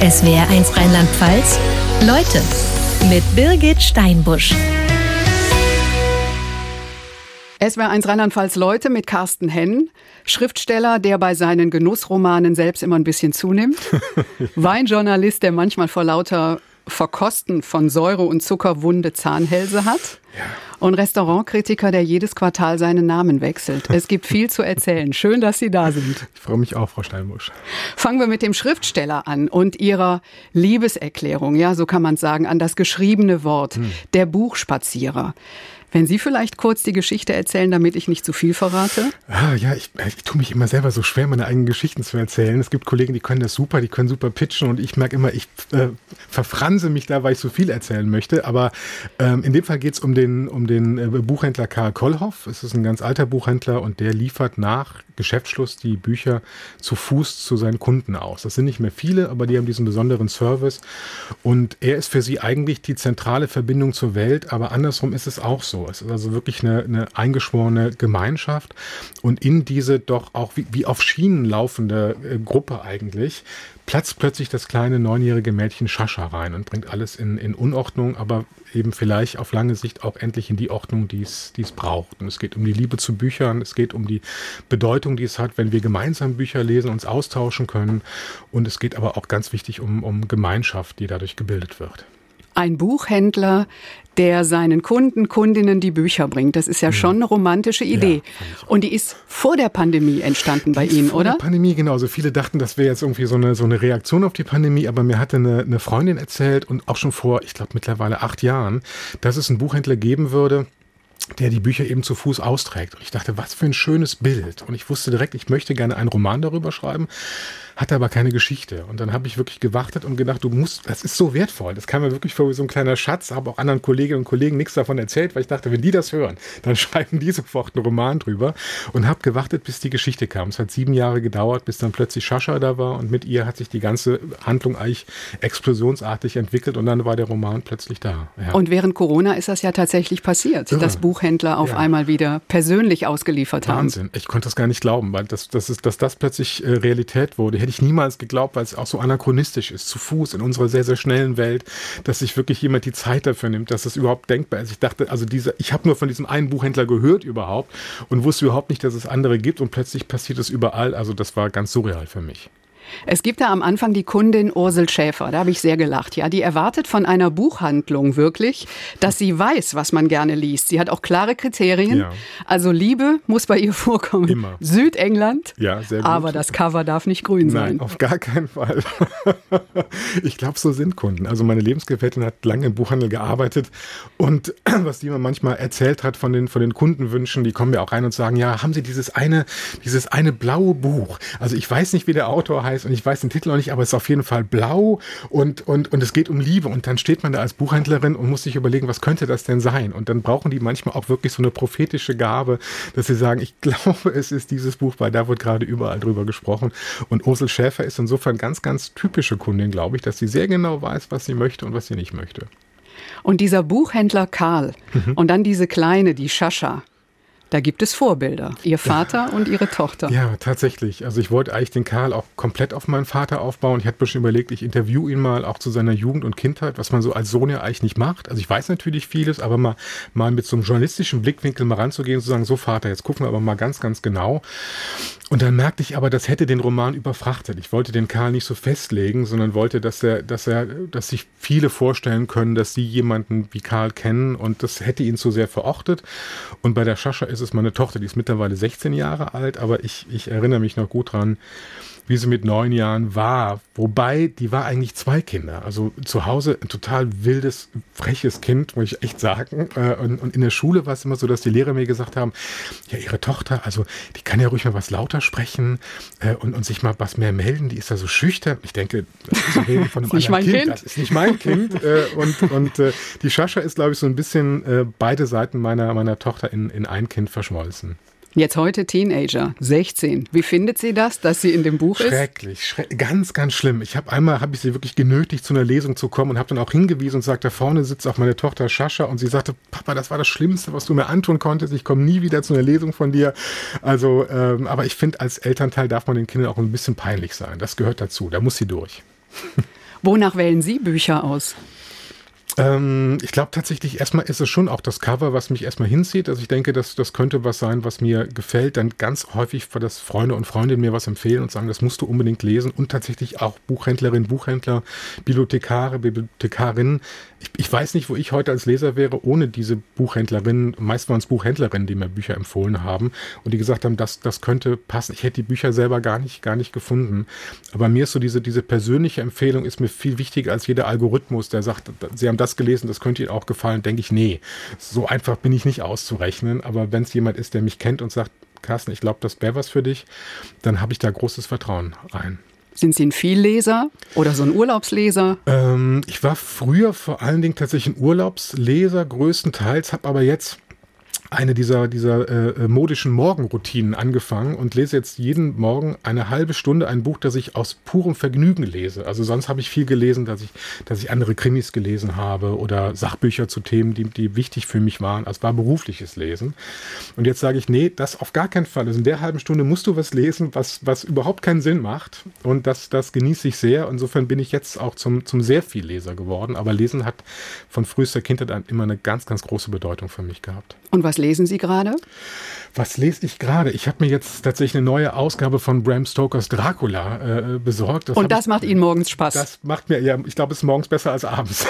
SWR1 Rheinland-Pfalz. Leute mit Birgit Steinbusch. SWR1 Rheinland-Pfalz Leute mit Carsten Henn, Schriftsteller, der bei seinen Genussromanen selbst immer ein bisschen zunimmt. Weinjournalist, der manchmal vor lauter Verkosten von Säure und Zucker wunde Zahnhälse hat. Ja. Und Restaurantkritiker, der jedes Quartal seinen Namen wechselt. Es gibt viel zu erzählen. Schön, dass Sie da sind. Ich freue mich auch, Frau Steinbusch. Fangen wir mit dem Schriftsteller an und Ihrer Liebeserklärung, ja, so kann man sagen, an das geschriebene Wort, hm. der Buchspazierer. Wenn Sie vielleicht kurz die Geschichte erzählen, damit ich nicht zu viel verrate? Ah, ja, ich, ich tue mich immer selber so schwer, meine eigenen Geschichten zu erzählen. Es gibt Kollegen, die können das super, die können super pitchen und ich merke immer, ich äh, verfranse mich da, weil ich so viel erzählen möchte. Aber ähm, in dem Fall geht es um den, um den äh, Buchhändler Karl Kollhoff. Es ist ein ganz alter Buchhändler und der liefert nach Geschäftsschluss die Bücher zu Fuß zu seinen Kunden aus. Das sind nicht mehr viele, aber die haben diesen besonderen Service. Und er ist für sie eigentlich die zentrale Verbindung zur Welt, aber andersrum ist es auch so. Es ist also wirklich eine, eine eingeschworene Gemeinschaft und in diese doch auch wie, wie auf Schienen laufende äh, Gruppe eigentlich platzt plötzlich das kleine neunjährige Mädchen Schascha rein und bringt alles in, in Unordnung, aber eben vielleicht auf lange Sicht auch endlich in die Ordnung, die es, die es braucht. Und es geht um die Liebe zu Büchern, es geht um die Bedeutung, die es hat, wenn wir gemeinsam Bücher lesen, uns austauschen können. Und es geht aber auch ganz wichtig um, um Gemeinschaft, die dadurch gebildet wird ein Buchhändler, der seinen Kunden, Kundinnen die Bücher bringt. Das ist ja schon eine romantische Idee. Ja, und die ist vor der Pandemie entstanden die bei Ihnen, vor oder? Vor der Pandemie, genau. Also viele dachten, das wäre jetzt irgendwie so eine, so eine Reaktion auf die Pandemie, aber mir hatte eine, eine Freundin erzählt und auch schon vor, ich glaube mittlerweile acht Jahren, dass es einen Buchhändler geben würde, der die Bücher eben zu Fuß austrägt. Und ich dachte, was für ein schönes Bild. Und ich wusste direkt, ich möchte gerne einen Roman darüber schreiben hatte aber keine Geschichte. Und dann habe ich wirklich gewartet und gedacht, du musst, das ist so wertvoll. Das kam mir wirklich vor wie so ein kleiner Schatz, habe auch anderen Kolleginnen und Kollegen nichts davon erzählt, weil ich dachte, wenn die das hören, dann schreiben die sofort einen Roman drüber. Und habe gewartet, bis die Geschichte kam. Es hat sieben Jahre gedauert, bis dann plötzlich Shasha da war und mit ihr hat sich die ganze Handlung eigentlich explosionsartig entwickelt und dann war der Roman plötzlich da. Ja. Und während Corona ist das ja tatsächlich passiert, Irre. dass Buchhändler auf ja. einmal wieder persönlich ausgeliefert haben. Wahnsinn. Ich konnte das gar nicht glauben, weil das, das ist, dass das plötzlich äh, Realität wurde hätte ich niemals geglaubt, weil es auch so anachronistisch ist, zu Fuß in unserer sehr, sehr schnellen Welt, dass sich wirklich jemand die Zeit dafür nimmt, dass das überhaupt denkbar ist. Ich dachte, also diese, ich habe nur von diesem einen Buchhändler gehört überhaupt und wusste überhaupt nicht, dass es andere gibt und plötzlich passiert es überall. Also das war ganz surreal für mich. Es gibt da am Anfang die Kundin Ursel Schäfer, da habe ich sehr gelacht. Ja, die erwartet von einer Buchhandlung wirklich, dass sie weiß, was man gerne liest. Sie hat auch klare Kriterien. Ja. Also Liebe muss bei ihr vorkommen. Immer. Südengland. Ja, sehr gut. Aber das Cover darf nicht grün sein. Nein, auf gar keinen Fall. ich glaube, so sind Kunden. Also meine Lebensgefährtin hat lange im Buchhandel gearbeitet und was die mir manchmal erzählt hat von den, von den Kundenwünschen, die kommen ja auch rein und sagen, ja, haben Sie dieses eine, dieses eine blaue Buch? Also ich weiß nicht, wie der Autor heißt und ich weiß den Titel auch nicht, aber es ist auf jeden Fall blau und, und, und es geht um Liebe. Und dann steht man da als Buchhändlerin und muss sich überlegen, was könnte das denn sein? Und dann brauchen die manchmal auch wirklich so eine prophetische Gabe, dass sie sagen, ich glaube, es ist dieses Buch, weil da wird gerade überall drüber gesprochen. Und Ursel Schäfer ist insofern ganz, ganz typische Kundin, glaube ich, dass sie sehr genau weiß, was sie möchte und was sie nicht möchte. Und dieser Buchhändler Karl mhm. und dann diese Kleine, die Schascha. Da gibt es Vorbilder. Ihr Vater ja. und ihre Tochter. Ja, tatsächlich. Also ich wollte eigentlich den Karl auch komplett auf meinen Vater aufbauen. Ich hatte mir schon überlegt, ich interview ihn mal auch zu seiner Jugend und Kindheit, was man so als Sohn ja eigentlich nicht macht. Also ich weiß natürlich vieles, aber mal, mal mit so einem journalistischen Blickwinkel mal ranzugehen und zu sagen, so Vater, jetzt gucken wir aber mal ganz, ganz genau. Und dann merkte ich aber, das hätte den Roman überfrachtet. Ich wollte den Karl nicht so festlegen, sondern wollte, dass er, dass er, dass sich viele vorstellen können, dass sie jemanden wie Karl kennen und das hätte ihn zu sehr verortet. Und bei der Schascha ist es meine Tochter, die ist mittlerweile 16 Jahre alt, aber ich, ich erinnere mich noch gut dran, wie sie mit neun Jahren war. Wobei, die war eigentlich zwei Kinder. Also zu Hause ein total wildes, freches Kind, muss ich echt sagen. Äh, und, und in der Schule war es immer so, dass die Lehrer mir gesagt haben, ja, ihre Tochter, also die kann ja ruhig mal was lauter sprechen äh, und, und sich mal was mehr melden. Die ist da so schüchtern. Ich denke, Sie reden von einem nicht mein kind. kind. Das ist nicht mein Kind. Äh, und und die Schascha ist, glaube ich, so ein bisschen beide Seiten meiner, meiner Tochter in, in ein Kind verschmolzen. Jetzt heute Teenager, 16. Wie findet sie das, dass sie in dem Buch ist? Schrecklich, schreck, ganz, ganz schlimm. Ich habe einmal habe ich sie wirklich genötigt, zu einer Lesung zu kommen und habe dann auch hingewiesen und sagt, da vorne sitzt auch meine Tochter Schascha und sie sagte, Papa, das war das Schlimmste, was du mir antun konntest. Ich komme nie wieder zu einer Lesung von dir. Also, ähm, aber ich finde, als Elternteil darf man den Kindern auch ein bisschen peinlich sein. Das gehört dazu. Da muss sie durch. Wonach wählen Sie Bücher aus? Ähm, ich glaube tatsächlich, erstmal ist es schon auch das Cover, was mich erstmal hinzieht. Also ich denke, dass das könnte was sein, was mir gefällt. Dann ganz häufig, dass Freunde und Freundinnen mir was empfehlen und sagen, das musst du unbedingt lesen. Und tatsächlich auch Buchhändlerinnen, Buchhändler, Bibliothekare, Bibliothekarinnen. Ich, ich weiß nicht, wo ich heute als Leser wäre, ohne diese Buchhändlerinnen. Meist waren es Buchhändlerinnen, die mir Bücher empfohlen haben und die gesagt haben, das, das könnte passen. Ich hätte die Bücher selber gar nicht, gar nicht gefunden. Aber mir ist so diese, diese persönliche Empfehlung ist mir viel wichtiger als jeder Algorithmus, der sagt, sie haben das das gelesen, das könnte Ihnen auch gefallen, denke ich, nee, so einfach bin ich nicht auszurechnen. Aber wenn es jemand ist, der mich kennt und sagt, Carsten, ich glaube, das wäre was für dich, dann habe ich da großes Vertrauen rein. Sind Sie ein Vielleser oder so ein Urlaubsleser? Ähm, ich war früher vor allen Dingen tatsächlich ein Urlaubsleser, größtenteils, habe aber jetzt eine dieser, dieser äh, äh, modischen Morgenroutinen angefangen und lese jetzt jeden Morgen eine halbe Stunde ein Buch, das ich aus purem Vergnügen lese. Also sonst habe ich viel gelesen, dass ich, dass ich andere Krimis gelesen habe oder Sachbücher zu Themen, die, die wichtig für mich waren. Also war berufliches Lesen. Und jetzt sage ich, nee, das auf gar keinen Fall. Also in der halben Stunde musst du was lesen, was, was überhaupt keinen Sinn macht. Und das, das genieße ich sehr. Insofern bin ich jetzt auch zum, zum sehr viel Leser geworden. Aber Lesen hat von frühester Kindheit an immer eine ganz, ganz große Bedeutung für mich gehabt. Und was lesen Sie gerade? Was lese ich gerade? Ich habe mir jetzt tatsächlich eine neue Ausgabe von Bram Stokers Dracula äh, besorgt. Das Und das macht Ihnen morgens Spaß? Das macht mir, ja, ich glaube, es ist morgens besser als abends.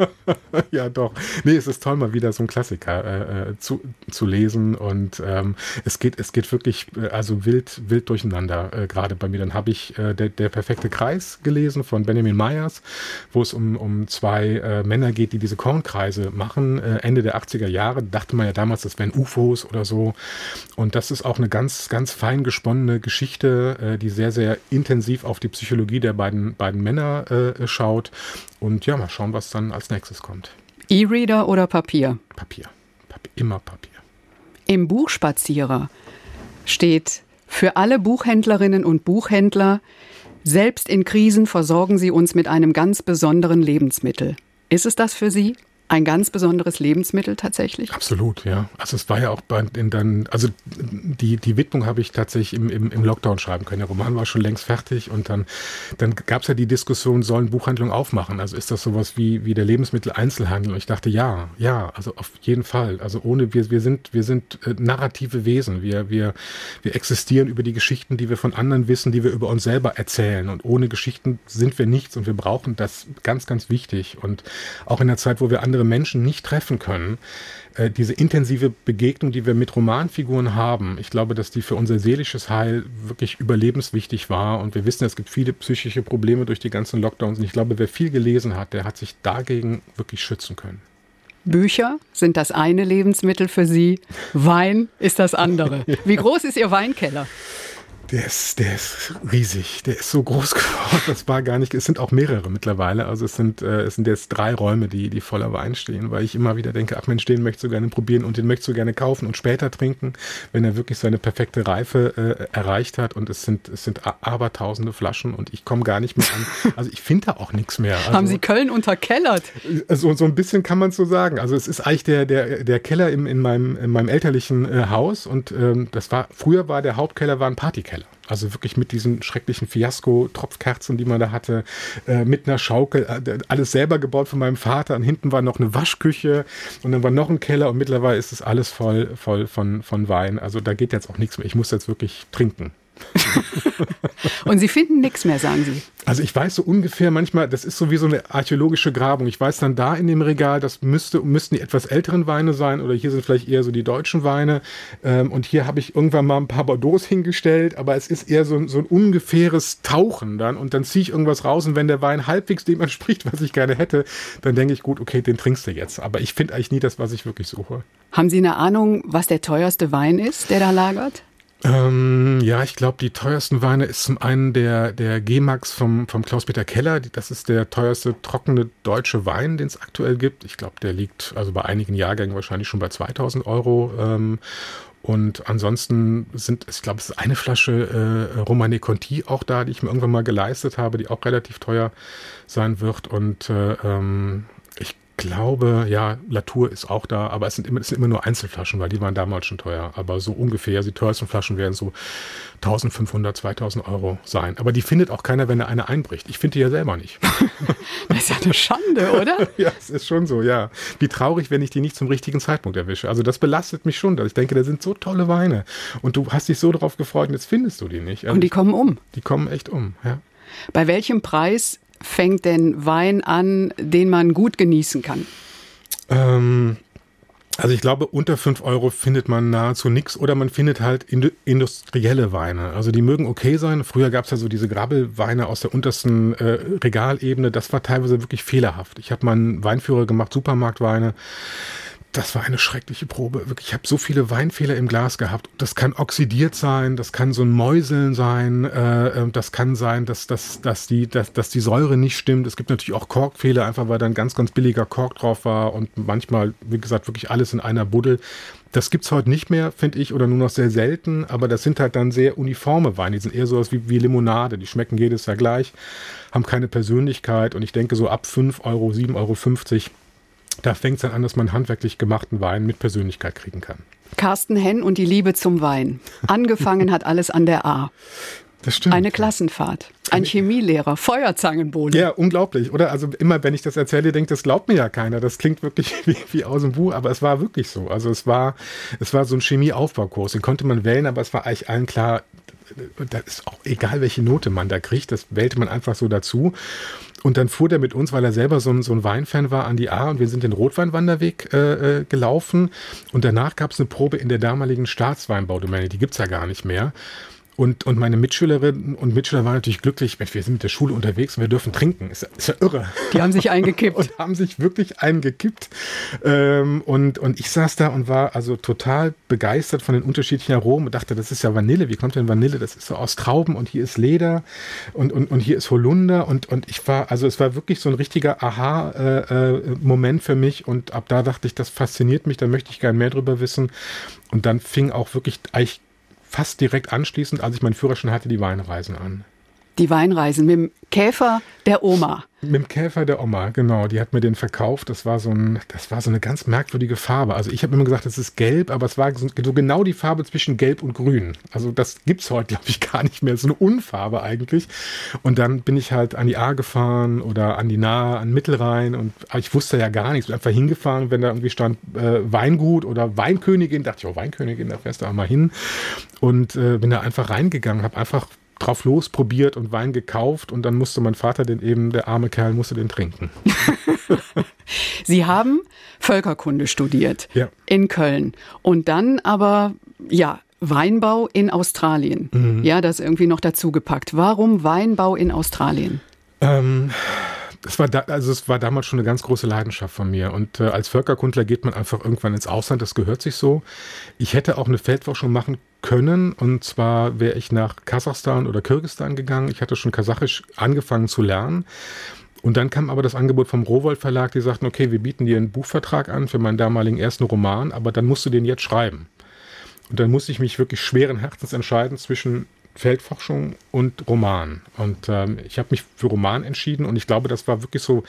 ja, doch. Nee, es ist toll, mal wieder so einen Klassiker äh, äh, zu, zu lesen. Und ähm, es, geht, es geht wirklich äh, also wild, wild durcheinander, äh, gerade bei mir. Dann habe ich äh, der, der perfekte Kreis gelesen von Benjamin Myers, wo es um, um zwei Männer geht, die diese Kornkreise machen. Ende der 80er Jahre dachte man ja damals, das wären UFOs oder so. Und das ist auch eine ganz, ganz fein gesponnene Geschichte, äh, die sehr, sehr intensiv auf die Psychologie der beiden, beiden Männer äh, schaut. Und ja, mal schauen, was dann als nächstes kommt. E-Reader oder Papier? Papier. Papier. Immer Papier. Im Buchspazierer steht für alle Buchhändlerinnen und Buchhändler, selbst in Krisen versorgen sie uns mit einem ganz besonderen Lebensmittel. Ist es das für Sie? Ein ganz besonderes Lebensmittel tatsächlich? Absolut, ja. Also es war ja auch bei, in dann, also die, die Widmung habe ich tatsächlich im, im, im Lockdown schreiben können. Der Roman war schon längst fertig und dann, dann gab es ja die Diskussion, sollen Buchhandlungen aufmachen? Also ist das sowas wie, wie der Lebensmitteleinzelhandel? Und ich dachte, ja, ja, also auf jeden Fall. Also ohne, wir, wir sind, wir sind äh, narrative Wesen. Wir, wir, wir existieren über die Geschichten, die wir von anderen wissen, die wir über uns selber erzählen. Und ohne Geschichten sind wir nichts und wir brauchen das ganz, ganz wichtig. Und auch in der Zeit, wo wir andere andere Menschen nicht treffen können, äh, diese intensive Begegnung, die wir mit Romanfiguren haben, ich glaube, dass die für unser seelisches Heil wirklich überlebenswichtig war. Und wir wissen, es gibt viele psychische Probleme durch die ganzen Lockdowns. Und ich glaube, wer viel gelesen hat, der hat sich dagegen wirklich schützen können. Bücher sind das eine Lebensmittel für Sie, Wein ist das andere. Wie groß ist Ihr Weinkeller? Der ist, der ist riesig. Der ist so groß geworden. Das war gar nicht. Es sind auch mehrere mittlerweile. Also es sind, äh, es sind jetzt drei Räume, die, die voller Wein stehen, weil ich immer wieder denke, ach Mensch, den möchtest du gerne probieren und den möchtest du gerne kaufen und später trinken, wenn er wirklich seine perfekte Reife äh, erreicht hat. Und es sind, es sind abertausende Flaschen und ich komme gar nicht mehr an. Also ich finde da auch nichts mehr. Also, Haben Sie Köln unterkellert? Also so ein bisschen kann man so sagen. Also es ist eigentlich der, der, der Keller im, in, meinem, in meinem elterlichen äh, Haus und ähm, das war, früher war der Hauptkeller war ein Partykeller. Also wirklich mit diesen schrecklichen Fiasko-Tropfkerzen, die man da hatte, äh, mit einer Schaukel, äh, alles selber gebaut von meinem Vater. Und hinten war noch eine Waschküche und dann war noch ein Keller und mittlerweile ist es alles voll, voll von, von Wein. Also da geht jetzt auch nichts mehr. Ich muss jetzt wirklich trinken. Und Sie finden nichts mehr, sagen Sie. Also ich weiß so ungefähr manchmal, das ist so wie so eine archäologische Grabung. Ich weiß dann da in dem Regal, das müsste, müssten die etwas älteren Weine sein oder hier sind vielleicht eher so die deutschen Weine. Ähm, und hier habe ich irgendwann mal ein paar Bordeaux hingestellt, aber es ist eher so, so ein ungefähres Tauchen dann und dann ziehe ich irgendwas raus und wenn der Wein halbwegs dem entspricht, was ich gerne hätte, dann denke ich, gut, okay, den trinkst du jetzt. Aber ich finde eigentlich nie das, was ich wirklich suche. Haben Sie eine Ahnung, was der teuerste Wein ist, der da lagert? Ähm, ja, ich glaube, die teuersten Weine ist zum einen der, der G-Max vom, vom Klaus-Peter Keller. Das ist der teuerste trockene deutsche Wein, den es aktuell gibt. Ich glaube, der liegt also bei einigen Jahrgängen wahrscheinlich schon bei 2000 Euro. Ähm, und ansonsten sind, ich glaube, es ist eine Flasche äh, Romane Conti auch da, die ich mir irgendwann mal geleistet habe, die auch relativ teuer sein wird. Und äh, ähm, glaube, ja, Latour ist auch da, aber es sind, immer, es sind immer nur Einzelflaschen, weil die waren damals schon teuer. Aber so ungefähr, die teuersten Flaschen werden so 1500, 2000 Euro sein. Aber die findet auch keiner, wenn er eine einbricht. Ich finde die ja selber nicht. das ist ja eine Schande, oder? ja, es ist schon so, ja. Wie traurig, wenn ich die nicht zum richtigen Zeitpunkt erwische. Also das belastet mich schon. Ich denke, da sind so tolle Weine. Und du hast dich so darauf gefreut und jetzt findest du die nicht. Also und die kommen um. Die kommen echt um, ja. Bei welchem Preis fängt denn Wein an, den man gut genießen kann? Ähm, also ich glaube, unter 5 Euro findet man nahezu nichts oder man findet halt industrielle Weine. Also die mögen okay sein. Früher gab es ja so diese Grabbelweine aus der untersten äh, Regalebene. Das war teilweise wirklich fehlerhaft. Ich habe mal einen Weinführer gemacht, Supermarktweine das war eine schreckliche Probe. Wirklich, ich habe so viele Weinfehler im Glas gehabt. Das kann oxidiert sein, das kann so ein Mäuseln sein, äh, ähm, das kann sein, dass, dass, dass, die, dass, dass die Säure nicht stimmt. Es gibt natürlich auch Korkfehler, einfach weil da ein ganz, ganz billiger Kork drauf war und manchmal, wie gesagt, wirklich alles in einer Buddel. Das gibt's heute nicht mehr, finde ich, oder nur noch sehr selten, aber das sind halt dann sehr uniforme Weine. Die sind eher sowas wie, wie Limonade. Die schmecken jedes Jahr gleich, haben keine Persönlichkeit und ich denke so ab 5 Euro, 7,50 Euro da fängt es dann an, dass man handwerklich gemachten Wein mit Persönlichkeit kriegen kann. Carsten Henn und die Liebe zum Wein. Angefangen hat alles an der A. Das stimmt. Eine Klassenfahrt, ein Chemielehrer, Feuerzangenbowle. Ja, unglaublich, oder? Also immer, wenn ich das erzähle, denkt, das glaubt mir ja keiner. Das klingt wirklich wie, wie aus dem Buch, aber es war wirklich so. Also es war, es war so ein Chemieaufbaukurs, den konnte man wählen, aber es war eigentlich allen klar, da ist auch egal, welche Note man da kriegt, das wählte man einfach so dazu. Und dann fuhr der mit uns, weil er selber so ein, so ein Weinfan war, an die A und wir sind den Rotweinwanderweg äh, äh gelaufen. Und danach gab es eine Probe in der damaligen Staatsweinbaudomäne, die gibt's ja gar nicht mehr. Und, und meine Mitschülerinnen und Mitschüler waren natürlich glücklich, Mensch, wir sind mit der Schule unterwegs und wir dürfen trinken. Ist, ist ja irre. Die haben sich eingekippt. und haben sich wirklich eingekippt. Ähm, und, und ich saß da und war also total begeistert von den unterschiedlichen Aromen und dachte, das ist ja Vanille. Wie kommt denn Vanille? Das ist so aus Trauben und hier ist Leder und, und, und hier ist Holunder. Und, und ich war, also es war wirklich so ein richtiger Aha-Moment äh, äh, für mich. Und ab da dachte ich, das fasziniert mich, da möchte ich gerne mehr drüber wissen. Und dann fing auch wirklich eigentlich fast direkt anschließend, als ich meinen Führerschein hatte, die Weinreisen an. Die Weinreisen mit dem Käfer der Oma. Mit dem Käfer der Oma, genau. Die hat mir den verkauft. Das war so, ein, das war so eine ganz merkwürdige Farbe. Also ich habe immer gesagt, es ist gelb, aber es war so, genau die Farbe zwischen gelb und grün. Also das gibt es heute, glaube ich, gar nicht mehr. So eine Unfarbe eigentlich. Und dann bin ich halt an die A gefahren oder an die Nahe, an Mittelrhein. Und ich wusste ja gar nichts. Bin einfach hingefahren. Wenn da irgendwie stand äh, Weingut oder Weinkönigin, dachte ich, oh, Weinkönigin, da fährst du auch mal hin. Und äh, bin da einfach reingegangen, habe einfach drauf losprobiert und Wein gekauft und dann musste mein Vater den eben, der arme Kerl, musste den trinken. Sie haben Völkerkunde studiert ja. in Köln und dann aber, ja, Weinbau in Australien. Mhm. Ja, das irgendwie noch dazu gepackt. Warum Weinbau in Australien? Ähm, es war da, also es war damals schon eine ganz große Leidenschaft von mir. Und äh, als Völkerkundler geht man einfach irgendwann ins Ausland, das gehört sich so. Ich hätte auch eine Feldforschung machen können. Und zwar wäre ich nach Kasachstan oder Kirgistan gegangen. Ich hatte schon Kasachisch angefangen zu lernen. Und dann kam aber das Angebot vom Rowold Verlag, die sagten, okay, wir bieten dir einen Buchvertrag an für meinen damaligen ersten Roman, aber dann musst du den jetzt schreiben. Und dann musste ich mich wirklich schweren Herzens entscheiden zwischen Feldforschung und Roman. Und ähm, ich habe mich für Roman entschieden und ich glaube, das war wirklich so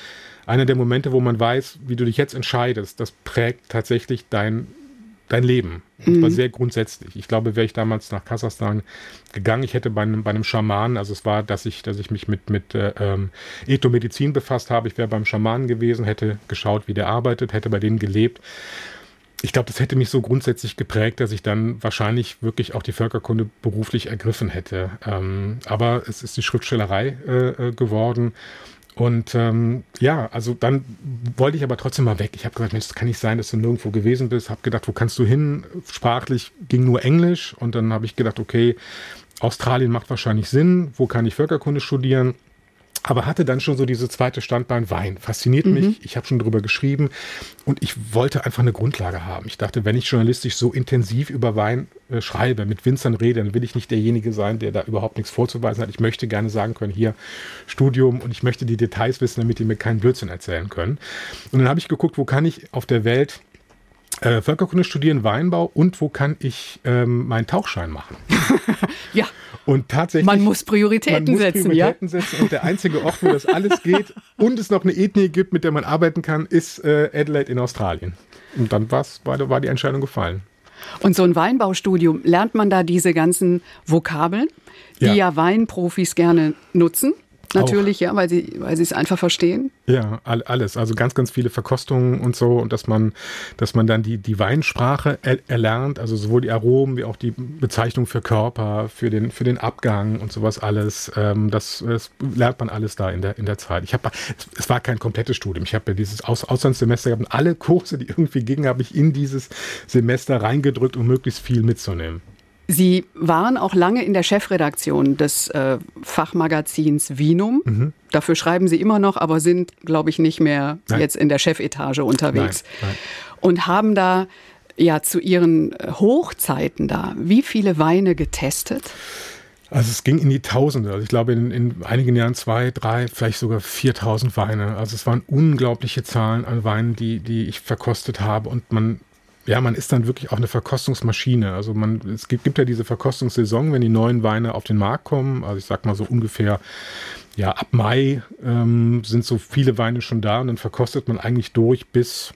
einer der Momente, wo man weiß, wie du dich jetzt entscheidest. Das prägt tatsächlich dein dein Leben. Und zwar mhm. sehr grundsätzlich. Ich glaube, wäre ich damals nach Kasachstan gegangen, ich hätte bei einem, bei einem Schamanen, also es war, dass ich, dass ich mich mit, mit äh, ähm, Ethomedizin befasst habe. Ich wäre beim Schamanen gewesen, hätte geschaut, wie der arbeitet, hätte bei denen gelebt. Ich glaube, das hätte mich so grundsätzlich geprägt, dass ich dann wahrscheinlich wirklich auch die Völkerkunde beruflich ergriffen hätte. Ähm, aber es ist die Schriftstellerei äh, äh geworden. Und ähm, ja, also dann wollte ich aber trotzdem mal weg. Ich habe gesagt, Mensch, das kann nicht sein, dass du nirgendwo gewesen bist. Habe gedacht, wo kannst du hin? Sprachlich ging nur Englisch. Und dann habe ich gedacht, okay, Australien macht wahrscheinlich Sinn. Wo kann ich Völkerkunde studieren? Aber hatte dann schon so diese zweite Standbein Wein. Fasziniert mhm. mich. Ich habe schon drüber geschrieben und ich wollte einfach eine Grundlage haben. Ich dachte, wenn ich journalistisch so intensiv über Wein äh, schreibe, mit Winzern rede, dann will ich nicht derjenige sein, der da überhaupt nichts vorzuweisen hat. Ich möchte gerne sagen können, hier Studium und ich möchte die Details wissen, damit die mir keinen Blödsinn erzählen können. Und dann habe ich geguckt, wo kann ich auf der Welt Äh, Völkerkunde studieren, Weinbau und wo kann ich ähm, meinen Tauchschein machen? ja. Und tatsächlich. Man muss Prioritäten man muss setzen, Prioritäten ja. setzen. Und der einzige Ort, wo das alles geht und es noch eine Ethnie gibt, mit der man arbeiten kann, ist äh, Adelaide in Australien. Und dann war, war die Entscheidung gefallen. Und so ein Weinbaustudium, lernt man da diese ganzen Vokabeln, die ja, ja Weinprofis gerne nutzen? Natürlich, auch. ja, weil sie, weil sie es einfach verstehen. Ja, alles. Also ganz, ganz viele Verkostungen und so und dass man, dass man dann die, die Weinsprache er, erlernt, also sowohl die Aromen wie auch die Bezeichnung für Körper, für den, für den Abgang und sowas alles. Ähm, das, das, lernt man alles da in der, in der Zeit. Ich habe, es war kein komplettes Studium. Ich habe ja dieses Aus, Auslandssemester gehabt und alle Kurse, die irgendwie gingen, habe ich in dieses Semester reingedrückt, um möglichst viel mitzunehmen. Sie waren auch lange in der Chefredaktion des äh, Fachmagazins Vinum. Mhm. Dafür schreiben Sie immer noch, aber sind, glaube ich, nicht mehr nein. jetzt in der Chefetage unterwegs. Nein, nein. Und haben da ja zu Ihren Hochzeiten da wie viele Weine getestet? Also es ging in die Tausende. Also ich glaube in, in einigen Jahren zwei, drei, vielleicht sogar 4000 Weine. Also es waren unglaubliche Zahlen an Weinen, die, die ich verkostet habe. Und man ja, man ist dann wirklich auch eine Verkostungsmaschine. Also man, es gibt, gibt ja diese Verkostungssaison, wenn die neuen Weine auf den Markt kommen. Also ich sag mal so ungefähr, ja, ab Mai ähm, sind so viele Weine schon da und dann verkostet man eigentlich durch bis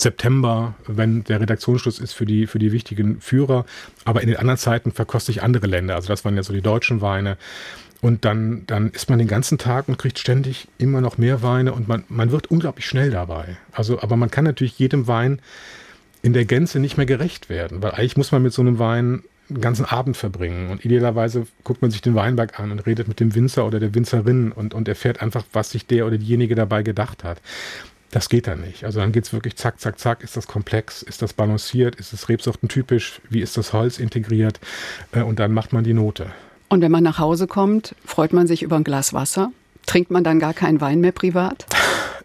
September, wenn der Redaktionsschluss ist für die, für die wichtigen Führer. Aber in den anderen Zeiten verkoste ich andere Länder. Also das waren ja so die deutschen Weine. Und dann, dann ist man den ganzen Tag und kriegt ständig immer noch mehr Weine und man, man wird unglaublich schnell dabei. Also, aber man kann natürlich jedem Wein in der Gänze nicht mehr gerecht werden, weil eigentlich muss man mit so einem Wein einen ganzen Abend verbringen und idealerweise guckt man sich den Weinberg an und redet mit dem Winzer oder der Winzerin und, und erfährt einfach, was sich der oder diejenige dabei gedacht hat. Das geht dann nicht. Also dann geht es wirklich zack, zack, zack. Ist das komplex? Ist das balanciert? Ist es rebsortentypisch? Wie ist das Holz integriert? Äh, und dann macht man die Note. Und wenn man nach Hause kommt, freut man sich über ein Glas Wasser? Trinkt man dann gar keinen Wein mehr privat?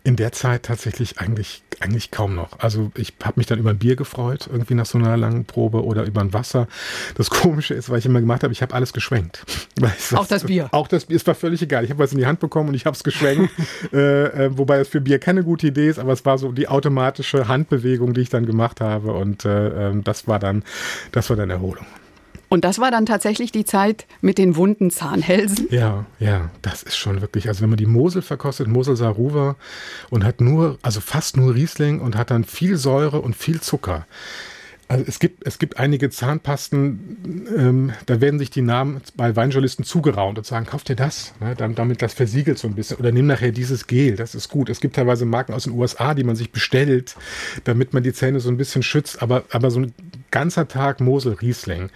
In der Zeit tatsächlich eigentlich, eigentlich kaum noch. Also ich habe mich dann über ein Bier gefreut, irgendwie nach so einer langen Probe oder über ein Wasser. Das Komische ist, weil ich immer gemacht habe, ich habe alles geschwenkt. auch das Bier? Auch das Bier, es war völlig egal. Ich habe was in die Hand bekommen und ich habe es geschwenkt. äh, äh, wobei es für Bier keine gute Idee ist, aber es war so die automatische Handbewegung, die ich dann gemacht habe und äh, ähm, das war dann, das war dann Erholung. Und das war dann tatsächlich die Zeit mit den wunden Zahnhälsen? Ja, ja, das ist schon wirklich. Also wenn man die Mosel verkostet, Mosel Saruwa und hat nur, also fast nur Riesling und hat dann viel Säure und viel Zucker. Also es gibt, es gibt einige Zahnpasten, ähm, da werden sich die Namen bei Weinjournalisten zugeraunt und sagen, kauf dir das, ne, damit das versiegelt so ein bisschen. Oder nimm nachher dieses Gel, das ist gut. Es gibt teilweise Marken aus den USA, die man sich bestellt, damit man die Zähne so ein bisschen schützt. Aber, aber so ein ganzer Tag Mosel Riesling,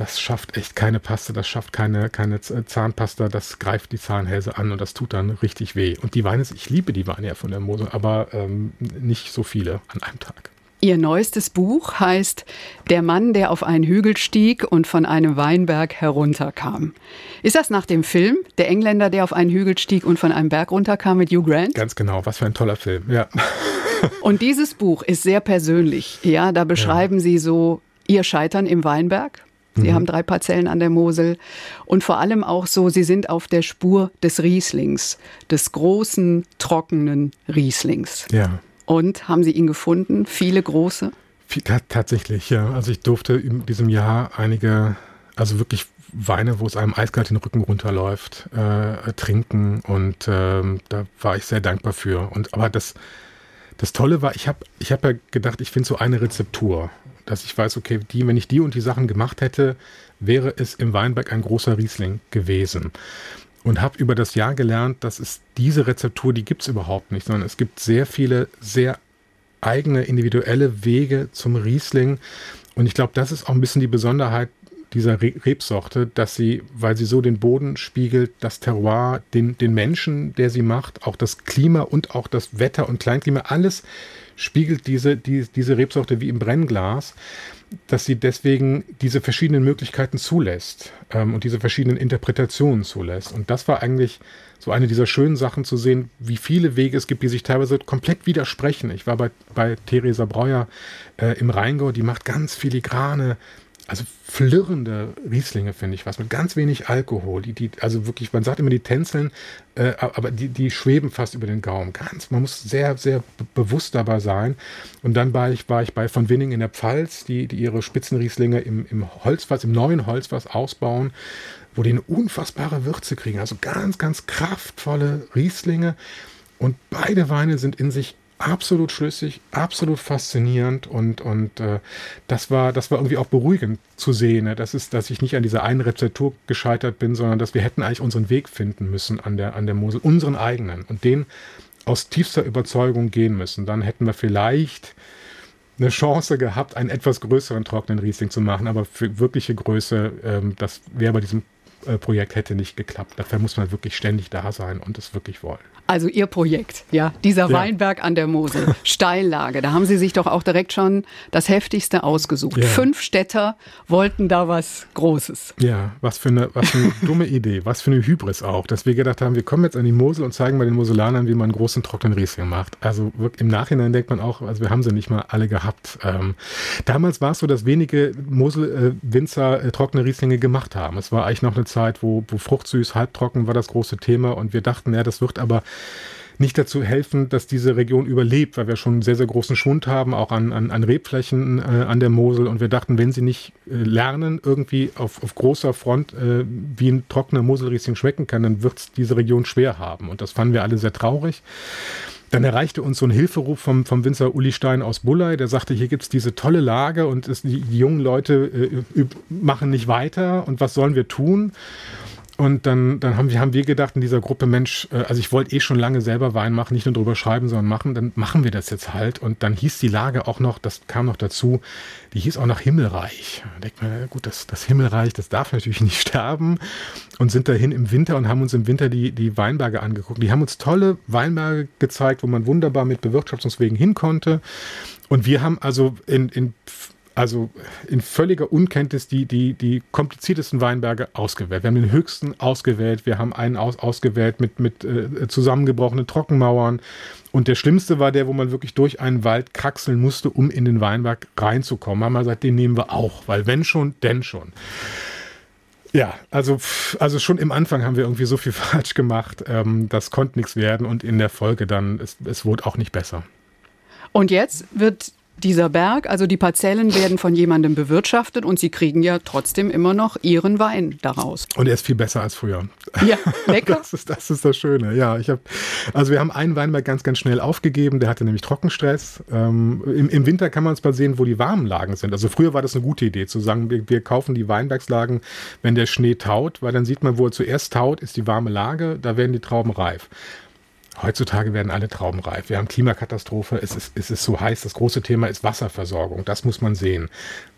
das schafft echt keine Paste, das schafft keine, keine Zahnpasta, das greift die Zahnhälse an und das tut dann richtig weh. Und die Weine, ich liebe die Weine ja von der Mosel, aber ähm, nicht so viele an einem Tag. Ihr neuestes Buch heißt Der Mann, der auf einen Hügel stieg und von einem Weinberg herunterkam. Ist das nach dem Film Der Engländer, der auf einen Hügel stieg und von einem Berg runterkam mit Hugh Grant? Ganz genau, was für ein toller Film, ja. Und dieses Buch ist sehr persönlich. Ja, da beschreiben ja. Sie so Ihr Scheitern im Weinberg, Sie mhm. haben drei Parzellen an der Mosel. Und vor allem auch so, Sie sind auf der Spur des Rieslings, des großen, trockenen Rieslings. Ja. Und haben Sie ihn gefunden? Viele große? Tatsächlich, ja. Also ich durfte in diesem Jahr einige, also wirklich Weine, wo es einem eiskalt den Rücken runterläuft, äh, trinken. Und ähm, da war ich sehr dankbar für. Und aber das, das Tolle war, ich habe ich hab ja gedacht, ich finde so eine Rezeptur dass ich weiß, okay, die, wenn ich die und die Sachen gemacht hätte, wäre es im Weinberg ein großer Riesling gewesen. Und habe über das Jahr gelernt, dass es diese Rezeptur, die gibt es überhaupt nicht, sondern es gibt sehr viele, sehr eigene, individuelle Wege zum Riesling. Und ich glaube, das ist auch ein bisschen die Besonderheit dieser Re Rebsorte, dass sie, weil sie so den Boden spiegelt, das Terroir, den, den Menschen, der sie macht, auch das Klima und auch das Wetter und Kleinklima, alles spiegelt diese, die, diese Rebsorte wie im Brennglas, dass sie deswegen diese verschiedenen Möglichkeiten zulässt ähm, und diese verschiedenen Interpretationen zulässt. Und das war eigentlich so eine dieser schönen Sachen zu sehen, wie viele Wege es gibt, die sich teilweise komplett widersprechen. Ich war bei, bei Theresa Breuer äh, im Rheingau, die macht ganz filigrane also flirrende Rieslinge, finde ich was, mit ganz wenig Alkohol. Die, die, also wirklich, man sagt immer, die tänzeln, äh, aber die, die schweben fast über den Gaumen. Ganz, man muss sehr, sehr bewusst dabei sein. Und dann war ich, war ich bei von Winning in der Pfalz, die, die ihre Spitzenrieslinge im, im Holzfass, im neuen Holzfass ausbauen, wo die eine unfassbare Würze kriegen. Also ganz, ganz kraftvolle Rieslinge. Und beide Weine sind in sich absolut schlüssig, absolut faszinierend und, und äh, das, war, das war irgendwie auch beruhigend zu sehen. Ne? Das ist, dass ich nicht an dieser einen Rezeptur gescheitert bin, sondern dass wir hätten eigentlich unseren Weg finden müssen an der, an der Mosel, unseren eigenen und den aus tiefster Überzeugung gehen müssen. Dann hätten wir vielleicht eine Chance gehabt, einen etwas größeren trockenen Riesling zu machen, aber für wirkliche Größe, ähm, das wäre bei diesem äh, Projekt hätte nicht geklappt. Dafür muss man wirklich ständig da sein und es wirklich wollen. Also Ihr Projekt, ja, dieser ja. Weinberg an der Mosel, Steillage, da haben Sie sich doch auch direkt schon das Heftigste ausgesucht. Ja. Fünf Städter wollten da was Großes. Ja, was für eine, was für eine dumme Idee, was für eine Hybris auch, dass wir gedacht haben, wir kommen jetzt an die Mosel und zeigen mal den Moselanern, wie man einen großen trockenen Riesling macht. Also im Nachhinein denkt man auch, also wir haben sie nicht mal alle gehabt. Ähm, damals war es so, dass wenige Mosel-Winzer äh, äh, trockene Rieslinge gemacht haben. Es war eigentlich noch eine Zeit, wo, wo fruchtsüß, halbtrocken war das große Thema und wir dachten, ja, das wird aber nicht dazu helfen, dass diese Region überlebt, weil wir schon einen sehr, sehr großen Schwund haben, auch an, an, an Rebflächen äh, an der Mosel. Und wir dachten, wenn sie nicht äh, lernen, irgendwie auf, auf großer Front, äh, wie ein trockener Moselriesling schmecken kann, dann wird es diese Region schwer haben. Und das fanden wir alle sehr traurig. Dann erreichte uns so ein Hilferuf vom, vom Winzer Uli Stein aus Bullei, der sagte, hier gibt es diese tolle Lage und es, die, die, jungen Leute äh, machen nicht weiter und was sollen wir tun? Und dann, dann haben, wir, haben wir gedacht in dieser Gruppe, Mensch, äh, also ich wollte eh schon lange selber Wein machen, nicht nur drüber schreiben, sondern machen, dann machen wir das jetzt halt. Und dann hieß die Lage auch noch, das kam noch dazu, die hieß auch noch Himmelreich. Da denkt man, gut, das, das Himmelreich, das darf natürlich nicht sterben. Und sind dahin im Winter und haben uns im Winter die, die Weinberge angeguckt. Die haben uns tolle Weinberge gezeigt, wo man wunderbar mit Bewirtschaftungswegen hin konnte. Und wir haben also in, in also in völliger Unkenntnis die, die, die kompliziertesten Weinberge ausgewählt. Wir haben den höchsten ausgewählt, wir haben einen aus, ausgewählt mit, mit äh, zusammengebrochenen Trockenmauern. Und der schlimmste war der, wo man wirklich durch einen Wald kraxeln musste, um in den Weinberg reinzukommen. Haben wir gesagt, den nehmen wir auch, weil wenn schon, denn schon. Ja, also, also schon im Anfang haben wir irgendwie so viel falsch gemacht. Ähm, das konnte nichts werden und in der Folge dann, es, es wurde auch nicht besser. Und jetzt wird dieser Berg, also die Parzellen werden von jemandem bewirtschaftet und sie kriegen ja trotzdem immer noch ihren Wein daraus. Und er ist viel besser als früher. Ja, lecker. Das ist das, ist das Schöne. Ja, ich habe, also wir haben einen Weinberg ganz, ganz schnell aufgegeben. Der hatte nämlich Trockenstress. Ähm, im, im, Winter kann man es mal sehen, wo die warmen Lagen sind. Also früher war das eine gute Idee, zu sagen, wir, wir kaufen die Weinbergslagen, wenn der Schnee taut, weil dann sieht man, wo er zuerst taut, ist die warme Lage, da werden die Trauben reif. Heutzutage werden alle Trauben reif. Wir haben Klimakatastrophe. Es ist, es ist so heiß. Das große Thema ist Wasserversorgung. Das muss man sehen.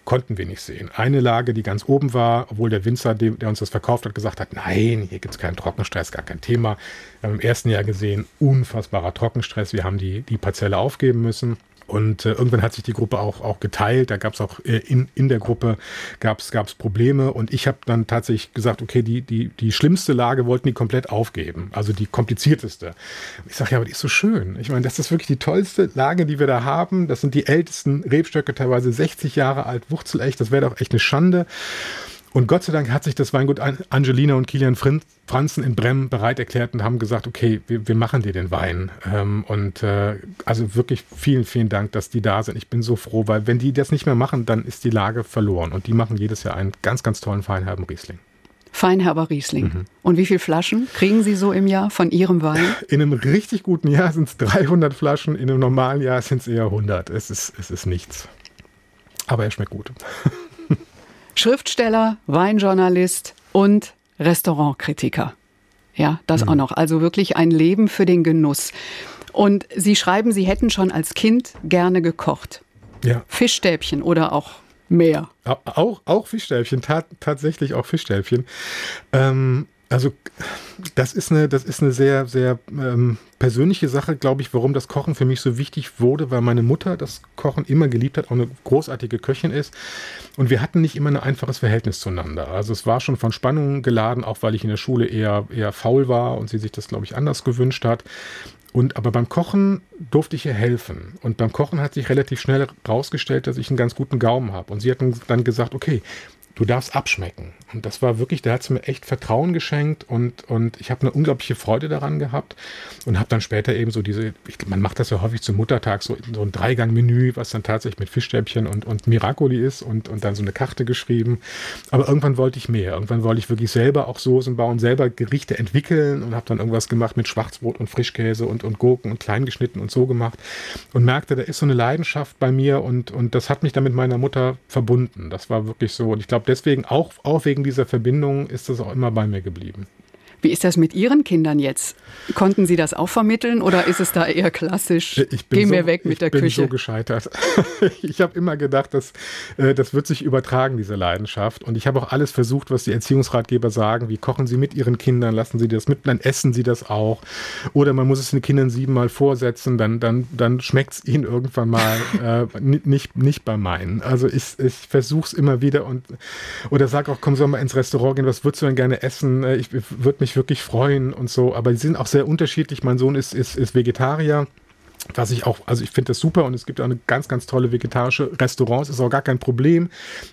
Konnten wir nicht sehen. Eine Lage, die ganz oben war, obwohl der Winzer, der uns das verkauft hat, gesagt hat, nein, hier gibt es keinen Trockenstress, gar kein Thema. Wir haben im ersten Jahr gesehen, unfassbarer Trockenstress. Wir haben die, die Parzelle aufgeben müssen. Und äh, irgendwann hat sich die Gruppe auch, auch geteilt. Da gab es auch äh, in, in der Gruppe gab's, gab's Probleme. Und ich habe dann tatsächlich gesagt, okay, die, die, die schlimmste Lage wollten die komplett aufgeben. Also die komplizierteste. Ich sage, ja, aber die ist so schön. Ich meine, das ist wirklich die tollste Lage, die wir da haben. Das sind die ältesten Rebstöcke, teilweise 60 Jahre alt, wurzelecht. Das wäre doch echt eine Schande. Und Gott sei Dank hat sich das Weingut Angelina und Kilian Franzen in Bremen bereit erklärt und haben gesagt, okay, wir, wir machen dir den Wein. Ähm, und äh, also wirklich vielen, vielen Dank, dass die da sind. Ich bin so froh, weil wenn die das nicht mehr machen, dann ist die Lage verloren. Und die machen jedes Jahr einen ganz, ganz tollen Feinherben Riesling. Feinherber Riesling. Mhm. Und wie viele Flaschen kriegen Sie so im Jahr von Ihrem Wein? In einem richtig guten Jahr sind es 300 Flaschen, in einem normalen Jahr sind es eher 100. Es ist, es ist nichts. Aber er schmeckt gut. Schriftsteller, Weinjournalist und Restaurantkritiker. Ja, das mhm. auch noch. Also wirklich ein Leben für den Genuss. Und Sie schreiben, Sie hätten schon als Kind gerne gekocht. Ja. Fischstäbchen oder auch mehr. Auch, auch Fischstäbchen, tat, tatsächlich auch Fischstäbchen. Ähm, Also das ist eine, das ist eine sehr, sehr ähm, persönliche Sache, glaube ich, warum das Kochen für mich so wichtig wurde, weil meine Mutter das Kochen immer geliebt hat, auch eine großartige Köchin ist. Und wir hatten nicht immer ein einfaches Verhältnis zueinander. Also es war schon von Spannungen geladen, auch weil ich in der Schule eher, eher faul war und sie sich das, glaube ich, anders gewünscht hat. Und aber beim Kochen durfte ich ihr helfen. Und beim Kochen hat sich relativ schnell herausgestellt, dass ich einen ganz guten Gaumen habe. Und sie hat dann gesagt, okay, du darfst abschmecken. Und das war wirklich, der hat mir echt Vertrauen geschenkt und, und ich habe eine unglaubliche Freude daran gehabt und habe dann später eben so diese, ich, man macht das ja häufig zum Muttertag, so, so ein Dreigang-Menü, was dann tatsächlich mit Fischstäbchen und, und Miracoli ist und, und dann so eine Karte geschrieben. Aber irgendwann wollte ich mehr. Irgendwann wollte ich wirklich selber auch Soßen bauen, selber Gerichte entwickeln und habe dann irgendwas gemacht mit Schwarzbrot und Frischkäse und, und Gurken und kleingeschnitten und so gemacht und merkte, da ist so eine Leidenschaft bei mir und, und das hat mich dann mit meiner Mutter verbunden. Das war wirklich so. Und ich glaube, deswegen, auch, auch wegen dieser Verbindung, ist das auch immer bei mir geblieben. Wie ist das mit Ihren Kindern jetzt? Konnten Sie das auch vermitteln oder ist es da eher klassisch? Ich bin Geh mir so, weg mit der Küche. Ich bin so gescheitert. ich habe immer gedacht, dass, äh, das wird sich übertragen, diese Leidenschaft. Und ich habe auch alles versucht, was die Erziehungsratgeber sagen. Wie kochen Sie mit Ihren Kindern? Lassen Sie das mit? Dann essen Sie das auch. Oder man muss es den Kindern siebenmal vorsetzen, dann, dann, dann schmeckt es ihnen irgendwann mal äh, nicht, nicht bei meinen. Also ich, ich versuche es immer wieder und oder sag auch, komm, soll mal ins Restaurant gehen, was würdest du denn gerne essen? Äh, ich würde mich mich wirklich freuen und so. Aber die sind auch sehr unterschiedlich. Mein Sohn ist, ist, ist Vegetarier. Was ich auch, also ich finde das super und es gibt auch eine ganz, ganz tolle vegetarische Restaurants, ist auch gar kein Problem.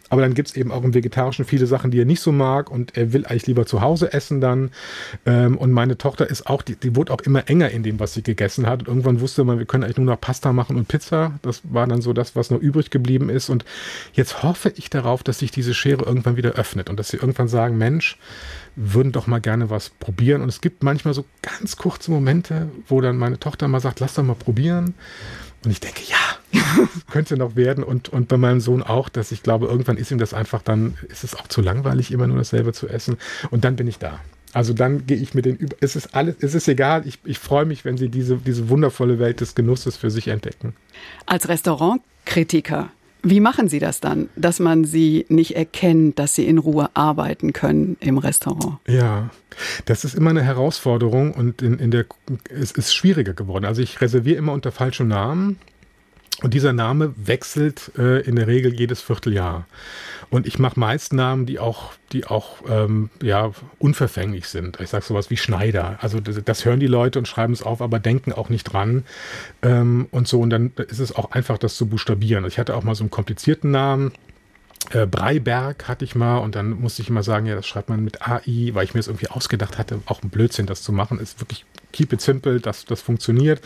Aber dann gibt es eben auch im Vegetarischen viele Sachen, die er nicht so mag und er will eigentlich lieber zu Hause essen dann. Ähm, und meine Tochter ist auch, die, die wurde auch immer enger in dem, was sie gegessen hat. Und irgendwann wusste man, wir können eigentlich nur noch Pasta machen und Pizza. Das war dann so das, was noch übrig geblieben ist. Und jetzt hoffe ich darauf, dass sich diese Schere irgendwann wieder öffnet und dass sie irgendwann sagen, Mensch, würden doch mal gerne was probieren. Und es gibt manchmal so ganz kurze Momente, wo dann meine Tochter mal sagt, lass doch mal probieren. Und ich denke, ja, könnte noch werden. Und, und bei meinem Sohn auch, dass ich glaube, irgendwann ist ihm das einfach dann, ist es auch zu langweilig, immer nur dasselbe zu essen. Und dann bin ich da. Also dann gehe ich mit den über. Es ist alles, es ist egal. Ich, ich freue mich, wenn sie diese, diese wundervolle Welt des Genusses für sich entdecken. Als Restaurantkritiker wie machen Sie das dann, dass man Sie nicht erkennt, dass Sie in Ruhe arbeiten können im Restaurant? Ja, das ist immer eine Herausforderung und in, in der, es ist schwieriger geworden. Also ich reserviere immer unter falschem Namen und dieser Name wechselt äh, in der Regel jedes Vierteljahr. Und ich mache meist Namen, die auch, die auch ähm, ja, unverfänglich sind. Ich sage sowas wie Schneider. Also das, das, hören die Leute und schreiben es auf, aber denken auch nicht dran. Ähm, und so. Und dann ist es auch einfach, das zu buchstabieren. Ich hatte auch mal so einen komplizierten Namen. Äh, Breiberg hatte ich mal und dann musste ich immer sagen, ja, das schreibt man mit AI, weil ich mir das irgendwie ausgedacht hatte, auch ein Blödsinn, das zu machen, ist wirklich keep it simple, das, das funktioniert.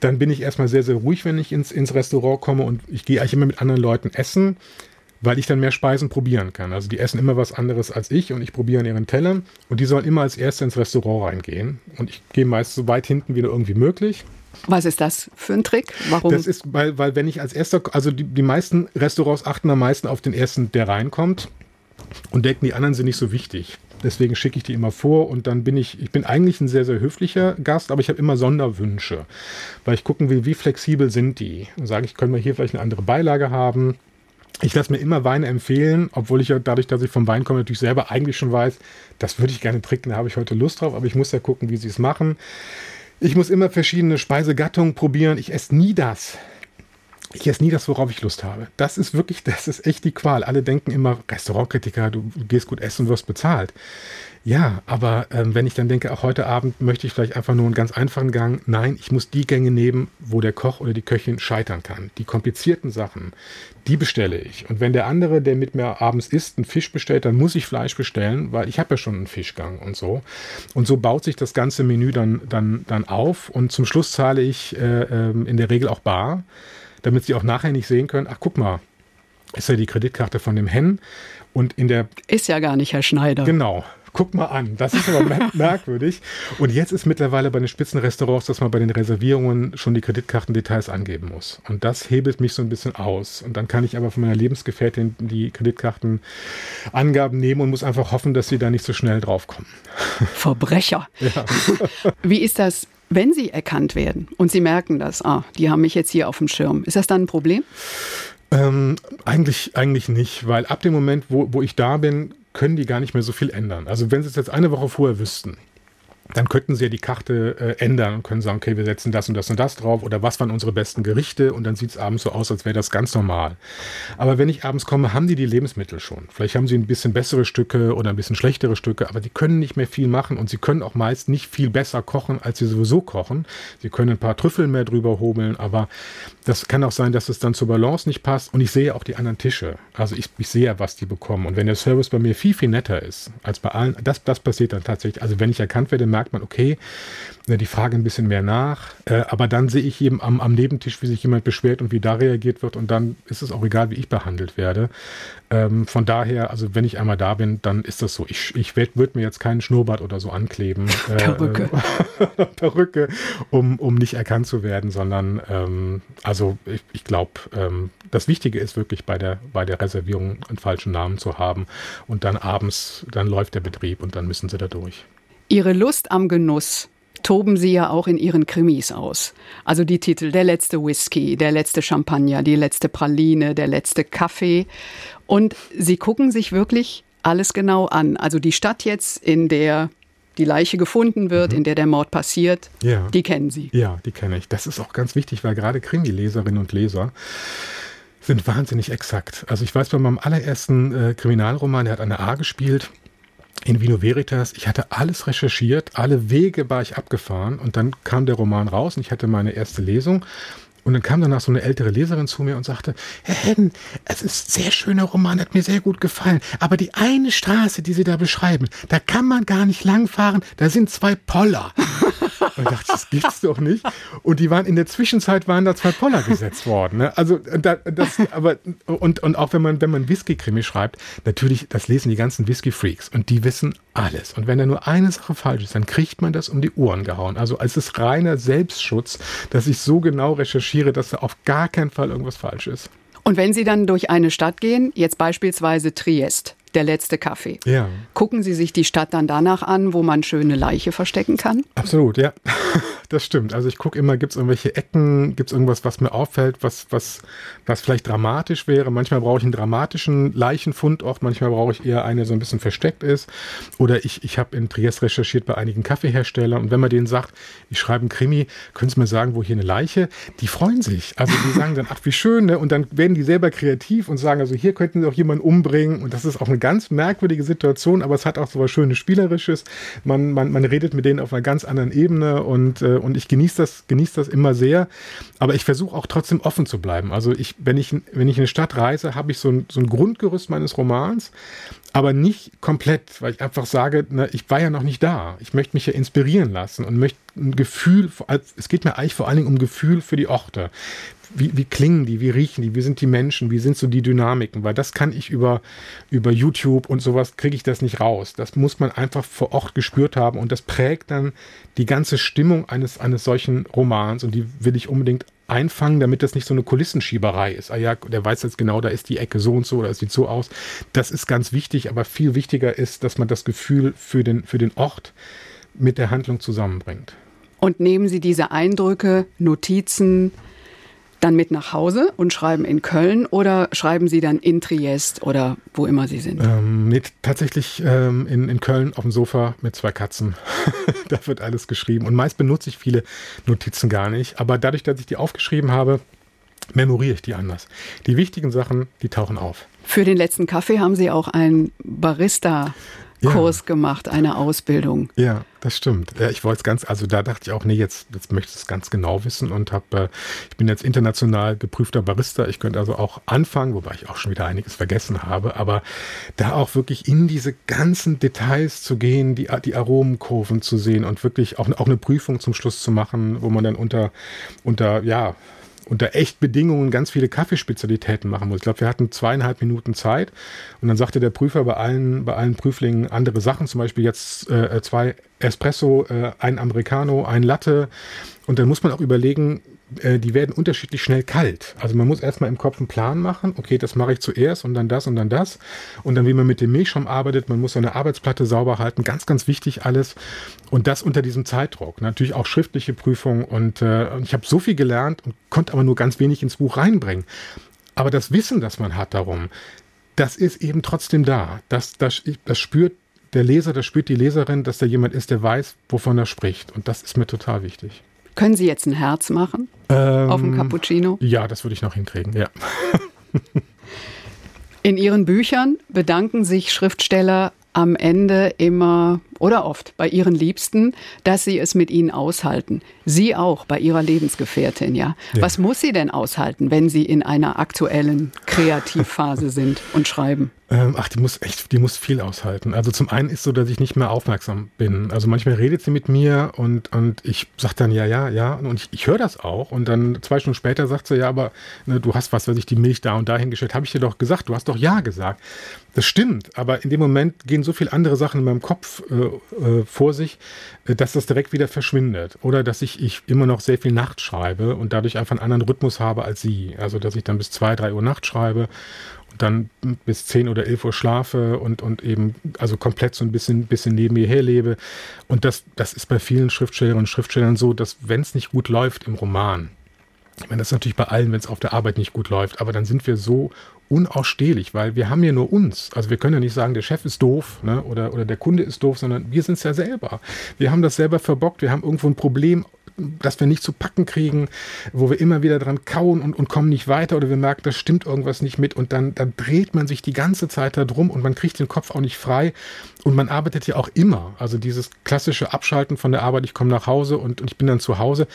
Dann bin ich erstmal sehr, sehr ruhig, wenn ich ins, ins Restaurant komme und ich gehe eigentlich immer mit anderen Leuten essen weil ich dann mehr Speisen probieren kann. Also die essen immer was anderes als ich und ich probiere an ihren Tellern und die sollen immer als Erste ins Restaurant reingehen. Und ich gehe meist so weit hinten wie nur irgendwie möglich. Was ist das für ein Trick? Warum? Das ist, weil, weil wenn ich als erster, also die, die meisten Restaurants achten am meisten auf den ersten, der reinkommt und denken, die anderen sind nicht so wichtig. Deswegen schicke ich die immer vor und dann bin ich, ich bin eigentlich ein sehr, sehr höflicher Gast, aber ich habe immer Sonderwünsche, weil ich gucken will, wie flexibel sind die. Und sage ich, können wir hier vielleicht eine andere Beilage haben? Ich lasse mir immer Weine empfehlen, obwohl ich ja dadurch, dass ich vom Wein komme, natürlich selber eigentlich schon weiß, das würde ich gerne trinken, da habe ich heute Lust drauf, aber ich muss ja gucken, wie sie es machen. Ich muss immer verschiedene Speisegattungen probieren. Ich esse nie das. Ich esse nie das, worauf ich Lust habe. Das ist wirklich, das ist echt die Qual. Alle denken immer, Restaurantkritiker, du gehst gut essen und wirst bezahlt. Ja, aber ähm, wenn ich dann denke, auch heute Abend möchte ich vielleicht einfach nur einen ganz einfachen Gang. Nein, ich muss die Gänge nehmen, wo der Koch oder die Köchin scheitern kann. Die komplizierten Sachen, die bestelle ich. Und wenn der andere, der mit mir abends isst, einen Fisch bestellt, dann muss ich Fleisch bestellen, weil ich habe ja schon einen Fischgang und so. Und so baut sich das ganze Menü dann, dann, dann auf. Und zum Schluss zahle ich äh, äh, in der Regel auch bar, damit sie auch nachher nicht sehen können, ach guck mal, ist ja die Kreditkarte von dem Hen. Und in der. Ist ja gar nicht Herr Schneider. Genau. Guck mal an, das ist aber merkwürdig. Und jetzt ist mittlerweile bei den Spitzenrestaurants, dass man bei den Reservierungen schon die Kreditkartendetails angeben muss. Und das hebelt mich so ein bisschen aus. Und dann kann ich aber von meiner Lebensgefährtin die Kreditkartenangaben nehmen und muss einfach hoffen, dass sie da nicht so schnell draufkommen. Verbrecher. Ja. Wie ist das, wenn sie erkannt werden und sie merken das, ah, die haben mich jetzt hier auf dem Schirm? Ist das dann ein Problem? Ähm, eigentlich, eigentlich nicht, weil ab dem Moment, wo, wo ich da bin, können die gar nicht mehr so viel ändern. Also wenn sie es jetzt eine Woche vorher wüssten, dann könnten sie ja die Karte äh, ändern und können sagen, okay, wir setzen das und das und das drauf oder was waren unsere besten Gerichte und dann sieht es abends so aus, als wäre das ganz normal. Aber wenn ich abends komme, haben die die Lebensmittel schon. Vielleicht haben sie ein bisschen bessere Stücke oder ein bisschen schlechtere Stücke, aber die können nicht mehr viel machen und sie können auch meist nicht viel besser kochen, als sie sowieso kochen. Sie können ein paar Trüffel mehr drüber hobeln, aber das kann auch sein, dass es dann zur Balance nicht passt und ich sehe auch die anderen Tische. Also ich, ich sehe ja, was die bekommen und wenn der Service bei mir viel, viel netter ist als bei allen, das, das passiert dann tatsächlich. Also wenn ich erkannt werde, merkt man, okay, ne, die fragen ein bisschen mehr nach, äh, aber dann sehe ich eben am, am Nebentisch, wie sich jemand beschwert und wie da reagiert wird und dann ist es auch egal, wie ich behandelt werde. Ähm, von daher, also wenn ich einmal da bin, dann ist das so. Ich, ich würde mir jetzt keinen Schnurrbart oder so ankleben. Äh, Perücke. Perücke, um, um nicht erkannt zu werden, sondern ähm, also ich, ich glaube, ähm, das Wichtige ist wirklich bei der, bei der Reservierung einen falschen Namen zu haben und dann abends, dann läuft der Betrieb und dann müssen sie da durch. Ihre Lust am Genuss toben Sie ja auch in Ihren Krimis aus. Also die Titel Der letzte Whisky, Der letzte Champagner, Die letzte Praline, Der letzte Kaffee. Und Sie gucken sich wirklich alles genau an. Also die Stadt jetzt, in der die Leiche gefunden wird, mhm. in der der Mord passiert, ja. die kennen Sie. Ja, die kenne ich. Das ist auch ganz wichtig, weil gerade Krimi-Leserinnen und Leser sind wahnsinnig exakt. Also ich weiß bei meinem allerersten äh, Kriminalroman, der hat der A gespielt, in Vino Veritas, ich hatte alles recherchiert, alle Wege war ich abgefahren und dann kam der Roman raus und ich hatte meine erste Lesung und dann kam danach so eine ältere Leserin zu mir und sagte, Herr Hedden, es ist ein sehr schöner Roman, hat mir sehr gut gefallen. Aber die eine Straße, die Sie da beschreiben, da kann man gar nicht langfahren, da sind zwei Poller. Und ich dachte, das gibt's doch nicht. Und die waren in der Zwischenzeit waren da zwei Poller gesetzt worden. Ne? Also da, das, aber und, und auch wenn man wenn man Whisky-Krimi schreibt, natürlich, das lesen die ganzen Whisky-Freaks und die wissen alles. Und wenn da nur eine Sache falsch ist, dann kriegt man das um die Ohren gehauen. Also es ist reiner Selbstschutz, dass ich so genau recherchiere, dass da auf gar keinen Fall irgendwas falsch ist. Und wenn Sie dann durch eine Stadt gehen, jetzt beispielsweise Triest, der letzte Kaffee. Ja. Gucken Sie sich die Stadt dann danach an, wo man schöne Leiche verstecken kann? Absolut, ja. Das stimmt. Also ich gucke immer, gibt es irgendwelche Ecken, gibt es irgendwas, was mir auffällt, was, was, was vielleicht dramatisch wäre. Manchmal brauche ich einen dramatischen Leichenfundort, manchmal brauche ich eher eine, so ein bisschen versteckt ist. Oder ich, ich habe in Triest recherchiert bei einigen Kaffeeherstellern und wenn man denen sagt, ich schreibe einen Krimi, können Sie mir sagen, wo hier eine Leiche? Die freuen sich. Also die sagen dann, ach wie schön, ne? Und dann werden die selber kreativ und sagen, also hier könnten Sie auch jemanden umbringen und das ist auch eine ganz merkwürdige Situation, aber es hat auch so was Schönes Spielerisches. Man, man, man redet mit denen auf einer ganz anderen Ebene und, äh, und ich genieße das, genieße das immer sehr. Aber ich versuche auch trotzdem offen zu bleiben. Also ich, wenn ich, wenn ich in eine Stadt reise, habe ich so ein, so ein Grundgerüst meines Romans, aber nicht komplett, weil ich einfach sage, na, ich war ja noch nicht da. Ich möchte mich ja inspirieren lassen und möchte ein Gefühl, es geht mir eigentlich vor allen Dingen um Gefühl für die Orte wie, wie klingen die, wie riechen die, wie sind die Menschen, wie sind so die Dynamiken, weil das kann ich über, über YouTube und sowas kriege ich das nicht raus. Das muss man einfach vor Ort gespürt haben und das prägt dann die ganze Stimmung eines, eines solchen Romans und die will ich unbedingt einfangen, damit das nicht so eine Kulissenschieberei ist. Ah ja, der weiß jetzt genau, da ist die Ecke so und so, oder sieht so aus. Das ist ganz wichtig, aber viel wichtiger ist, dass man das Gefühl für den, für den Ort mit der Handlung zusammenbringt. Und nehmen Sie diese Eindrücke, Notizen, dann mit nach Hause und schreiben in Köln oder schreiben Sie dann in Triest oder wo immer Sie sind? Ähm, nee, tatsächlich ähm, in, in Köln auf dem Sofa mit zwei Katzen. da wird alles geschrieben. Und meist benutze ich viele Notizen gar nicht. Aber dadurch, dass ich die aufgeschrieben habe, memoriere ich die anders. Die wichtigen Sachen, die tauchen auf. Für den letzten Kaffee haben Sie auch ein Barista Kurs ja. gemacht, eine Ausbildung. Ja, das stimmt. Ich wollte es ganz, also da dachte ich auch, nee, jetzt, jetzt möchte ich es ganz genau wissen und habe, äh, ich bin jetzt international geprüfter Barista. Ich könnte also auch anfangen, wobei ich auch schon wieder einiges vergessen habe, aber da auch wirklich in diese ganzen Details zu gehen, die, die Aromenkurven zu sehen und wirklich auch, auch eine Prüfung zum Schluss zu machen, wo man dann unter, unter, ja, unter echt Bedingungen ganz viele Kaffeespezialitäten machen muss. Ich glaube, wir hatten zweieinhalb Minuten Zeit und dann sagte der Prüfer bei allen, bei allen Prüflingen andere Sachen, zum Beispiel jetzt äh, zwei Espresso, äh, ein Americano, ein Latte. Und dann muss man auch überlegen, äh, die werden unterschiedlich schnell kalt. Also man muss erstmal im Kopf einen Plan machen, okay, das mache ich zuerst und dann das und dann das. Und dann, wie man mit dem Milchschaum arbeitet, man muss seine Arbeitsplatte sauber halten, ganz, ganz wichtig alles. Und das unter diesem Zeitdruck. Natürlich auch schriftliche Prüfung. Und äh, ich habe so viel gelernt und konnte aber nur ganz wenig ins Buch reinbringen. Aber das Wissen, das man hat darum, das ist eben trotzdem da. Das, das, das spürt der Leser, das spürt die Leserin, dass da jemand ist, der weiß, wovon er spricht. Und das ist mir total wichtig. Können Sie jetzt ein Herz machen ähm, auf dem Cappuccino? Ja, das würde ich noch hinkriegen, ja. In Ihren Büchern bedanken sich Schriftsteller am Ende immer oder oft bei ihren Liebsten, dass sie es mit ihnen aushalten. Sie auch bei ihrer Lebensgefährtin, ja. ja. Was muss sie denn aushalten, wenn sie in einer aktuellen Kreativphase sind und schreiben? Ähm, ach, die muss echt, die muss viel aushalten. Also zum einen ist so, dass ich nicht mehr aufmerksam bin. Also manchmal redet sie mit mir und, und ich sage dann ja, ja, ja. Und ich, ich höre das auch. Und dann zwei Stunden später sagt sie, ja, aber ne, du hast was, was ich die Milch da und da hingestellt, habe ich dir doch gesagt. Du hast doch ja gesagt. Das stimmt, aber in dem Moment gehen so viele andere Sachen in meinem Kopf äh, äh, vor sich, äh, dass das direkt wieder verschwindet. Oder dass ich, ich immer noch sehr viel Nacht schreibe und dadurch einfach einen anderen Rhythmus habe als sie. Also dass ich dann bis zwei, drei Uhr Nacht schreibe dann bis 10 oder 11 Uhr schlafe und, und eben also komplett so ein bisschen, bisschen neben mir herlebe. Und das, das ist bei vielen Schriftstellerinnen und Schriftstellern so, dass wenn es nicht gut läuft im Roman, ich meine, das ist natürlich bei allen, wenn es auf der Arbeit nicht gut läuft, aber dann sind wir so unausstehlich, weil wir haben ja nur uns. Also wir können ja nicht sagen, der Chef ist doof ne, oder, oder der Kunde ist doof, sondern wir sind es ja selber. Wir haben das selber verbockt, wir haben irgendwo ein Problem das wir nicht zu packen kriegen, wo wir immer wieder dran kauen und, und kommen nicht weiter oder wir merken, da stimmt irgendwas nicht mit und dann, dann dreht man sich die ganze Zeit da drum und man kriegt den Kopf auch nicht frei und man arbeitet ja auch immer. Also dieses klassische Abschalten von der Arbeit, ich komme nach Hause und, und ich bin dann zu Hause,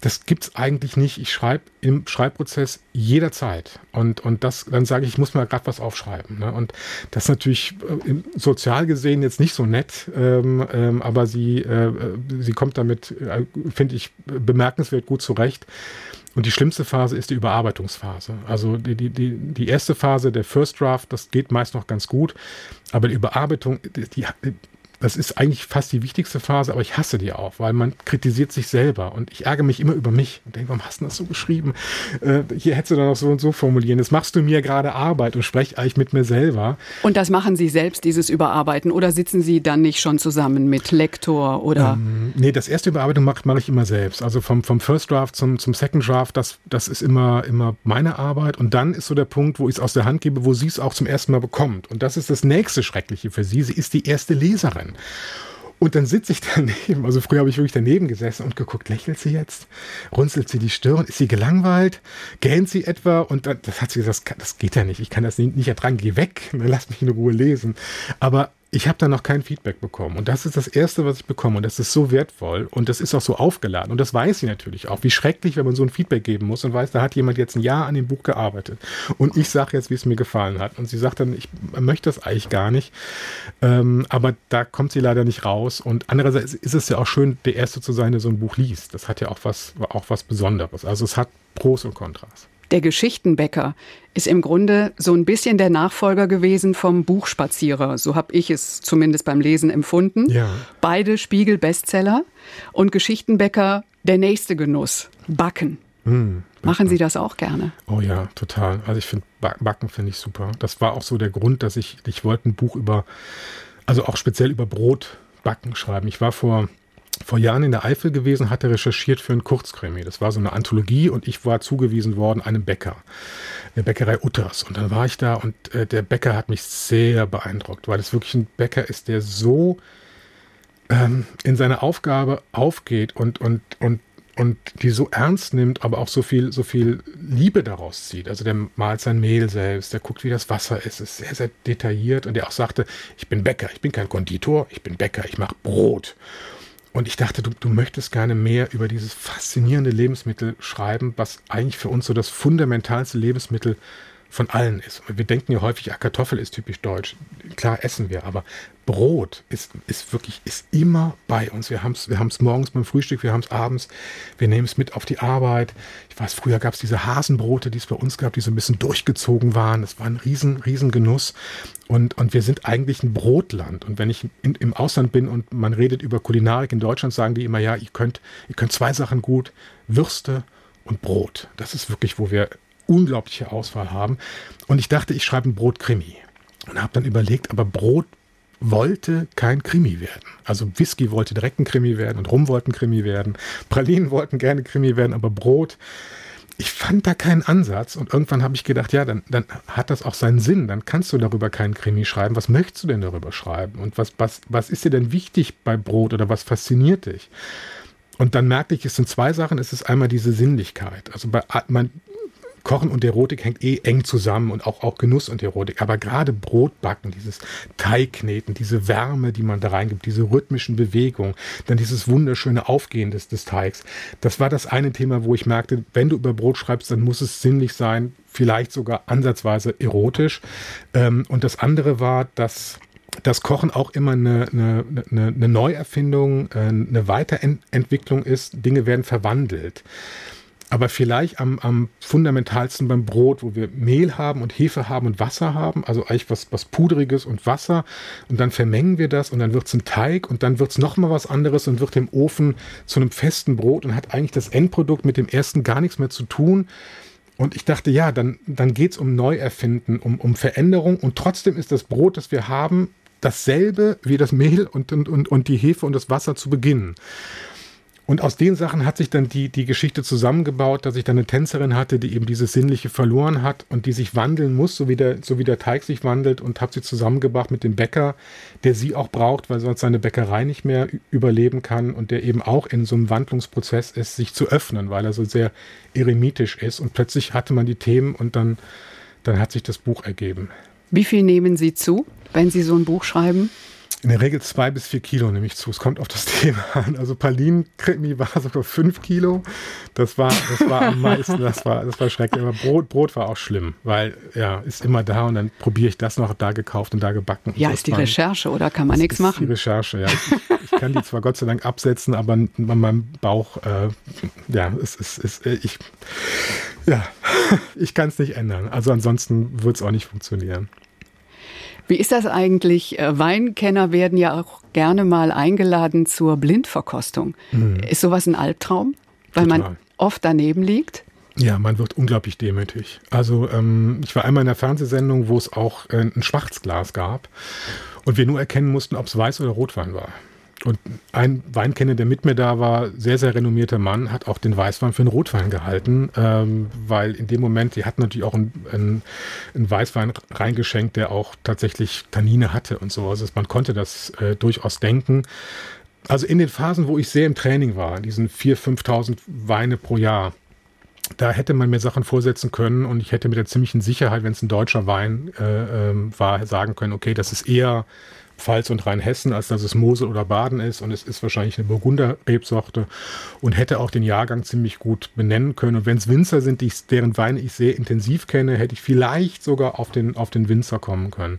das gibt es eigentlich nicht. Ich schreibe im Schreibprozess jederzeit. Und, und das, dann sage ich, ich muss mal gerade was aufschreiben. Ne? Und das ist natürlich äh, sozial gesehen jetzt nicht so nett, ähm, ähm, aber sie, äh, sie kommt damit, äh, finde ich, bemerkenswert gut zurecht. Und die schlimmste Phase ist die Überarbeitungsphase. Also die, die, die, die erste Phase, der First Draft, das geht meist noch ganz gut. Aber die Überarbeitung, die, das ist eigentlich fast die wichtigste Phase, aber ich hasse die auch, weil man kritisiert sich selber und ich ärgere mich immer über mich und denke, warum hast du das so geschrieben? Äh, hier hättest du dann noch so und so formulieren. Jetzt machst du mir gerade Arbeit und spreche eigentlich mit mir selber. Und das machen Sie selbst, dieses Überarbeiten, oder sitzen Sie dann nicht schon zusammen mit Lektor oder? Ähm, nee, das erste Überarbeitung mache mach ich immer selbst. Also vom, vom First Draft zum, zum Second Draft, das, das ist immer, immer meine Arbeit. Und dann ist so der Punkt, wo ich es aus der Hand gebe, wo sie es auch zum ersten Mal bekommt. Und das ist das nächste Schreckliche für sie. Sie ist die erste Leserin sein. Und dann sitze ich daneben, also früher habe ich wirklich daneben gesessen und geguckt, lächelt sie jetzt? Runzelt sie die Stirn? Ist sie gelangweilt? Gähnt sie etwa? Und das hat sie gesagt, das, das geht ja nicht, ich kann das nicht, nicht ertragen, geh weg, lass mich in Ruhe lesen. Aber ich habe da noch kein Feedback bekommen. Und das ist das Erste, was ich bekomme. Und das ist so wertvoll. Und das ist auch so aufgeladen. Und das weiß sie natürlich auch. Wie schrecklich, wenn man so ein Feedback geben muss und weiß, da hat jemand jetzt ein Jahr an dem Buch gearbeitet. Und ich sage jetzt, wie es mir gefallen hat. Und sie sagt dann, ich möchte das eigentlich gar nicht. Ähm, aber da kommt sie leider nicht raus. Und andererseits ist es ja auch schön, der Erste zu sein, der so ein Buch liest. Das hat ja auch was, auch was Besonderes. Also es hat Pros und Kontras. Der Geschichtenbäcker ist im Grunde so ein bisschen der Nachfolger gewesen vom Buchspazierer. So habe ich es zumindest beim Lesen empfunden. Ja. Beide Spiegel-Bestseller und Geschichtenbäcker der nächste Genuss, Backen. Hm, Machen Sie das auch gerne? Oh ja, total. Also ich finde Backen finde ich super. Das war auch so der Grund, dass ich ich wollte ein Buch über also auch speziell über Brotbacken schreiben. Ich war vor vor Jahren in der Eifel gewesen, hatte recherchiert für ein Kurzkrimi. Das war so eine Anthologie und ich war zugewiesen worden einem Bäcker, der Bäckerei Utters. Und dann war ich da und äh, der Bäcker hat mich sehr beeindruckt, weil es wirklich ein Bäcker ist, der so ähm, in seine Aufgabe aufgeht und, und, und und die so ernst nimmt, aber auch so viel, so viel Liebe daraus zieht. Also der malt sein Mehl selbst, der guckt, wie das Wasser ist, ist sehr, sehr detailliert und der auch sagte, ich bin Bäcker, ich bin kein Konditor, ich bin Bäcker, ich mache Brot. Und ich dachte, du, du möchtest gerne mehr über dieses faszinierende Lebensmittel schreiben, was eigentlich für uns so das fundamentalste Lebensmittel ist von allen ist. Wir denken ja häufig, ja, Kartoffel ist typisch deutsch. Klar essen wir, aber Brot ist, ist wirklich, ist immer bei uns. Wir haben es wir haben's morgens beim Frühstück, wir haben es abends, wir nehmen es mit auf die Arbeit. Ich weiß, früher gab es diese Hasenbrote, die es bei uns gab, die so ein bisschen durchgezogen waren. Das war ein riesen, riesen Genuss. Und, und wir sind eigentlich ein Brotland. Und wenn ich in, im Ausland bin und man redet über Kulinarik in Deutschland, sagen die immer, ja, ihr könnt, ihr könnt zwei Sachen gut, Würste und Brot. Das ist wirklich, wo wir unglaubliche Auswahl haben. Und ich dachte, ich schreibe ein Brotkrimi. Und habe dann überlegt, aber Brot wollte kein Krimi werden. Also Whisky wollte direkt ein Krimi werden und Rum wollten Krimi werden. Pralinen wollten gerne Krimi werden, aber Brot ich fand da keinen Ansatz und irgendwann habe ich gedacht, ja, dann, dann hat das auch seinen Sinn, dann kannst du darüber keinen Krimi schreiben. Was möchtest du denn darüber schreiben? Und was, was, was ist dir denn wichtig bei Brot oder was fasziniert dich? Und dann merkte ich, es sind zwei Sachen. Es ist einmal diese Sinnlichkeit. Also bei, man, Kochen und Erotik hängt eh eng zusammen und auch, auch Genuss und Erotik. Aber gerade Brotbacken, dieses Teigkneten, diese Wärme, die man da reingibt, diese rhythmischen Bewegungen, dann dieses wunderschöne Aufgehen des, des Teigs. Das war das eine Thema, wo ich merkte, wenn du über Brot schreibst, dann muss es sinnlich sein, vielleicht sogar ansatzweise erotisch. Ähm, und das andere war, dass das Kochen auch immer eine, eine, eine Neuerfindung, äh, eine Weiterentwicklung ist. Dinge werden verwandelt. Aber vielleicht am, am fundamentalsten beim Brot, wo wir Mehl haben und Hefe haben und Wasser haben, also eigentlich was, was Pudriges und Wasser. Und dann vermengen wir das und dann wird es ein Teig und dann wird es nochmal was anderes und wird im Ofen zu einem festen Brot und hat eigentlich das Endprodukt mit dem ersten gar nichts mehr zu tun. Und ich dachte, ja, dann, dann geht es um Neuerfinden, um, um Veränderung. Und trotzdem ist das Brot, das wir haben, dasselbe wie das Mehl und, und, und, und die Hefe und das Wasser zu Beginn. Und aus den Sachen hat sich dann die, die Geschichte zusammengebaut, dass ich dann eine Tänzerin hatte, die eben dieses Sinnliche verloren hat und die sich wandeln muss, so wie der, so wie der Teig sich wandelt und habe sie zusammengebracht mit dem Bäcker, der sie auch braucht, weil sonst seine Bäckerei nicht mehr überleben kann und der eben auch in so einem Wandlungsprozess ist, sich zu öffnen, weil er so sehr eremitisch ist und plötzlich hatte man die Themen und dann, dann hat sich das Buch ergeben. Wie viel nehmen Sie zu, wenn Sie so ein Buch schreiben? In der Regel zwei bis vier Kilo nehme ich zu. Es kommt auf das Thema an. Also Pralinen-Krimi war sogar fünf Kilo. Das war, das war am meisten, das war, das war schrecklich. Aber Brot, Brot war auch schlimm, weil ja, ist immer da und dann probiere ich das noch da gekauft und da gebacken. Ja, ist die man, Recherche oder kann man nichts machen? Die Recherche, ja. Ich, ich, kann die zwar Gott sei Dank absetzen, aber an meinem Bauch, äh, ja, es ist, ist, äh, ich, ja, ich kann es nicht ändern. Also ansonsten wird es auch nicht funktionieren. Wie ist das eigentlich? Äh, Weinkenner werden ja auch gerne mal eingeladen zur Blindverkostung. Mhm. Ist sowas ein Albtraum? Weil Total. man oft daneben liegt? Ja, man wird unglaublich demütig. Also ähm, ich war einmal in einer Fernsehsendung, wo es auch äh, ein Schwarzglas gab und wir nur erkennen mussten, ob es Weiß oder Rotwein war. Und ein Weinkenner, der mit mir da war, sehr, sehr renommierter Mann, hat auch den Weißwein für einen Rotwein gehalten, ähm, weil in dem Moment, die hatten natürlich auch einen, einen, Weißwein reingeschenkt, der auch tatsächlich Tannine hatte und so. Also man konnte das äh, durchaus denken. Also in den Phasen, wo ich sehr im Training war, diesen 4.000, 5.000 Weine pro Jahr, da hätte man mir Sachen vorsetzen können und ich hätte mit der ziemlichen Sicherheit, wenn es ein deutscher Wein äh, äh, war, sagen können, okay, das ist eher Pfalz und Rheinhessen, als dass es Mosel oder Baden ist. Und es ist wahrscheinlich eine Burgunder-Rebsorte und hätte auch den Jahrgang ziemlich gut benennen können. Und wenn es Winzer sind, die ich, deren Weine ich sehr intensiv kenne, hätte ich vielleicht sogar auf den, auf den Winzer kommen können.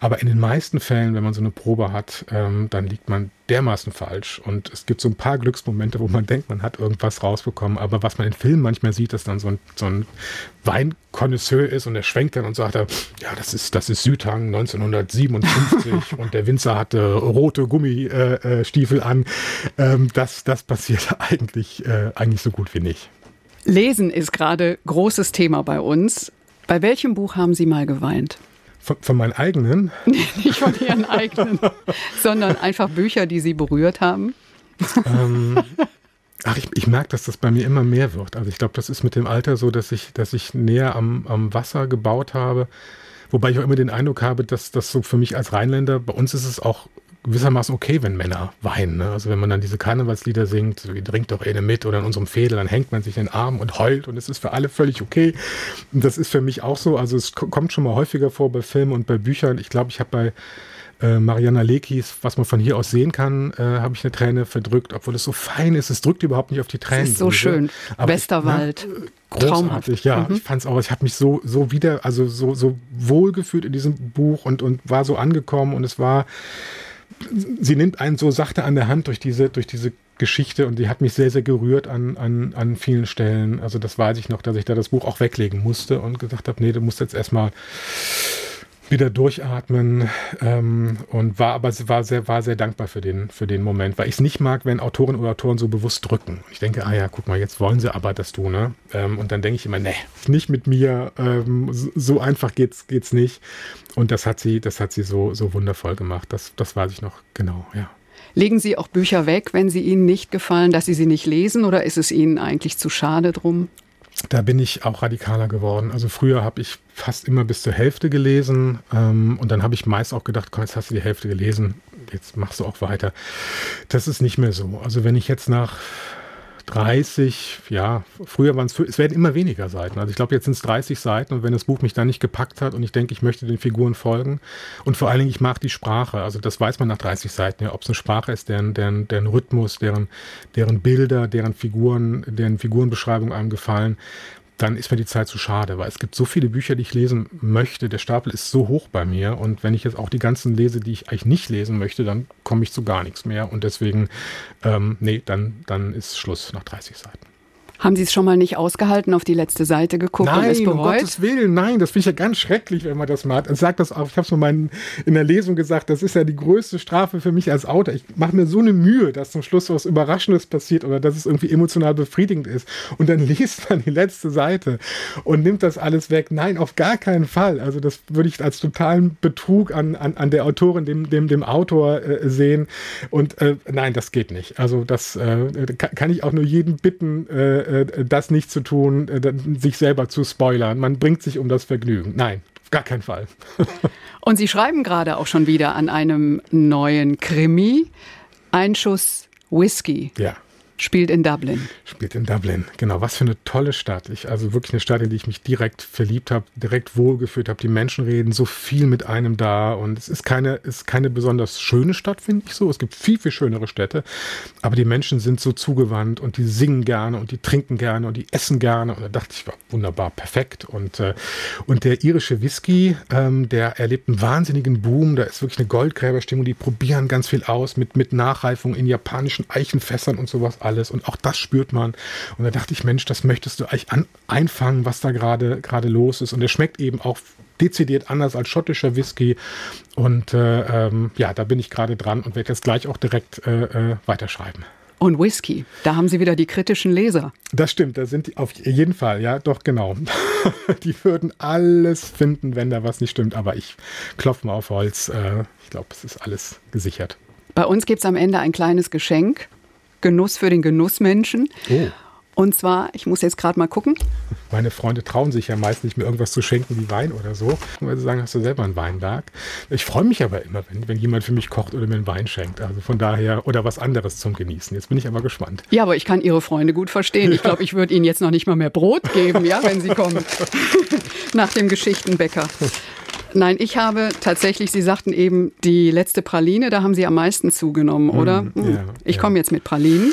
Aber in den meisten Fällen, wenn man so eine Probe hat, ähm, dann liegt man dermaßen falsch. Und es gibt so ein paar Glücksmomente, wo man denkt, man hat irgendwas rausbekommen. Aber was man in Filmen manchmal sieht, dass dann so ein, so ein Weinkonnoisseur ist und er schwenkt dann und sagt, ja, das ist, das ist Südhang 1957 und der Winzer hatte rote Gummistiefel äh, an. Ähm, das, das passiert eigentlich, äh, eigentlich so gut wie nicht. Lesen ist gerade großes Thema bei uns. Bei welchem Buch haben Sie mal geweint? Von, von meinen eigenen? Nicht von Ihren eigenen, sondern einfach Bücher, die Sie berührt haben. Ähm, ach, ich, ich merke, dass das bei mir immer mehr wird. Also ich glaube, das ist mit dem Alter so, dass ich, dass ich näher am, am Wasser gebaut habe. Wobei ich auch immer den Eindruck habe, dass das so für mich als Rheinländer, bei uns ist es auch gewissermaßen okay, wenn Männer weinen. Ne? Also wenn man dann diese Karnevalslieder singt, so wie Trink doch eine mit oder in unserem Fädel, dann hängt man sich in den Arm und heult und es ist für alle völlig okay. Und das ist für mich auch so. Also es kommt schon mal häufiger vor bei Filmen und bei Büchern. Ich glaube, ich habe bei äh, Mariana Lekis, was man von hier aus sehen kann, äh, habe ich eine Träne verdrückt, obwohl es so fein ist. Es drückt überhaupt nicht auf die Tränen. Es ist so schön. Aber Westerwald. Ich, ne, großartig, ja. Mhm. Ich fand es auch, ich habe mich so, so wieder, also so, so wohl gefühlt in diesem Buch und, und war so angekommen und es war, sie nimmt einen so sachte an der Hand durch diese, durch diese Geschichte und die hat mich sehr, sehr gerührt an, an, an vielen Stellen. Also das weiß ich noch, dass ich da das Buch auch weglegen musste und gesagt habe, nee, du musst jetzt erstmal wieder durchatmen ähm, und war aber war sehr, war sehr dankbar für den, für den Moment, weil ich es nicht mag, wenn Autoren oder Autoren so bewusst drücken. Ich denke, ah ja, guck mal, jetzt wollen sie aber, dass du, ne? Ähm, und dann denke ich immer, nee, nicht mit mir, ähm, so einfach geht's, geht's nicht. Und das hat sie, das hat sie so, so wundervoll gemacht. Das, das weiß ich noch genau, ja. Legen Sie auch Bücher weg, wenn sie Ihnen nicht gefallen, dass Sie sie nicht lesen oder ist es Ihnen eigentlich zu schade drum? Da bin ich auch radikaler geworden. Also früher habe ich fast immer bis zur Hälfte gelesen ähm, und dann habe ich meist auch gedacht, komm, jetzt hast du die Hälfte gelesen, jetzt machst du auch weiter. Das ist nicht mehr so. Also wenn ich jetzt nach 30, ja, früher waren es, es werden immer weniger Seiten. Also ich glaube, jetzt sind es 30 Seiten und wenn das Buch mich dann nicht gepackt hat und ich denke, ich möchte den Figuren folgen und vor allen Dingen, ich mag die Sprache. Also das weiß man nach 30 Seiten, ja, ob es eine Sprache ist, deren, deren, deren Rhythmus, deren, deren Bilder, deren Figuren, deren Figurenbeschreibung einem gefallen dann ist mir die Zeit zu schade, weil es gibt so viele Bücher, die ich lesen möchte. Der Stapel ist so hoch bei mir und wenn ich jetzt auch die ganzen lese, die ich eigentlich nicht lesen möchte, dann komme ich zu gar nichts mehr und deswegen, ähm, nee, dann, dann ist Schluss nach 30 Seiten. Haben Sie es schon mal nicht ausgehalten, auf die letzte Seite geguckt nein, und es bereut? um Gottes Willen, nein, das finde ich ja ganz schrecklich, wenn man das macht. Ich sage das auch, ich habe es mal in der Lesung gesagt, das ist ja die größte Strafe für mich als Autor. Ich mache mir so eine Mühe, dass zum Schluss was Überraschendes passiert oder dass es irgendwie emotional befriedigend ist. Und dann liest man die letzte Seite und nimmt das alles weg. Nein, auf gar keinen Fall. Also das würde ich als totalen Betrug an, an, an der Autorin, dem, dem, dem Autor äh, sehen. Und äh, nein, das geht nicht. Also das äh, kann ich auch nur jeden bitten, äh, äh, das nicht zu tun, äh, sich selber zu spoilern. Man bringt sich um das Vergnügen. Nein, auf gar keinen Fall. Und Sie schreiben gerade auch schon wieder an einem neuen Krimi. Einschuss Whisky. Ja spielt in Dublin. Spielt in Dublin, genau. Was für eine tolle Stadt. Ich, also wirklich eine Stadt, in die ich mich direkt verliebt habe, direkt wohlgefühlt habe. Die Menschen reden so viel mit einem da und es ist keine, ist keine besonders schöne Stadt, finde ich so. Es gibt viel, viel schönere Städte, aber die Menschen sind so zugewandt und die singen gerne und die trinken gerne und die essen gerne. Und da dachte ich, war wunderbar, perfekt. Und, äh, und der irische Whisky, ähm, der erlebt einen wahnsinnigen Boom. Da ist wirklich eine Goldgräberstimmung. Die probieren ganz viel aus mit, mit Nachreifung in japanischen Eichenfässern und sowas alles. Und auch das spürt man. Und da dachte ich, Mensch, das möchtest du eigentlich an, einfangen, was da gerade gerade los ist. Und der schmeckt eben auch dezidiert anders als schottischer Whisky. Und äh, ähm, ja, da bin ich gerade dran und werde jetzt gleich auch direkt äh, äh, weiterschreiben. Und Whisky, da haben Sie wieder die kritischen Leser. Das stimmt, da sind die auf jeden Fall, ja, doch genau. die würden alles finden, wenn da was nicht stimmt. Aber ich klopfe mal auf Holz. Äh, ich glaube, es ist alles gesichert. Bei uns gibt es am Ende ein kleines Geschenk. Genuss für den Genussmenschen. Oh. Und zwar, ich muss jetzt gerade mal gucken. Meine Freunde trauen sich ja meist nicht mehr irgendwas zu schenken wie Wein oder so, weil sie sagen, hast du selber einen Weinberg. Ich freue mich aber immer, wenn, wenn jemand für mich kocht oder mir einen Wein schenkt. Also von daher, oder was anderes zum Genießen. Jetzt bin ich aber gespannt. Ja, aber ich kann Ihre Freunde gut verstehen. Ich glaube, ich würde Ihnen jetzt noch nicht mal mehr Brot geben, ja, wenn Sie kommen. Nach dem Geschichtenbäcker. Nein, ich habe tatsächlich, Sie sagten eben, die letzte Praline, da haben Sie am meisten zugenommen, mm, oder? Mm, ja, ich ja. komme jetzt mit Pralinen.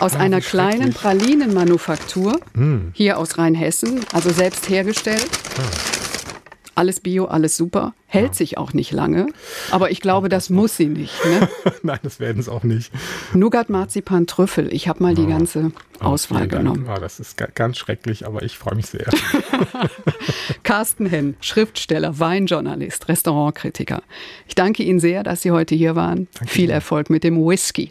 Aus ah, einer kleinen Pralinenmanufaktur, mm. hier aus Rheinhessen, also selbst hergestellt. Ah alles Bio, alles super, hält ja. sich auch nicht lange. Aber ich glaube, das muss sie nicht. Ne? Nein, das werden es auch nicht. Nougat, Marzipan, Trüffel. Ich habe mal die ganze oh, Auswahl genommen. Oh, das ist ganz schrecklich, aber ich freue mich sehr. Carsten Henn, Schriftsteller, Weinjournalist, Restaurantkritiker. Ich danke Ihnen sehr, dass Sie heute hier waren. Danke Viel Erfolg mit dem Whisky.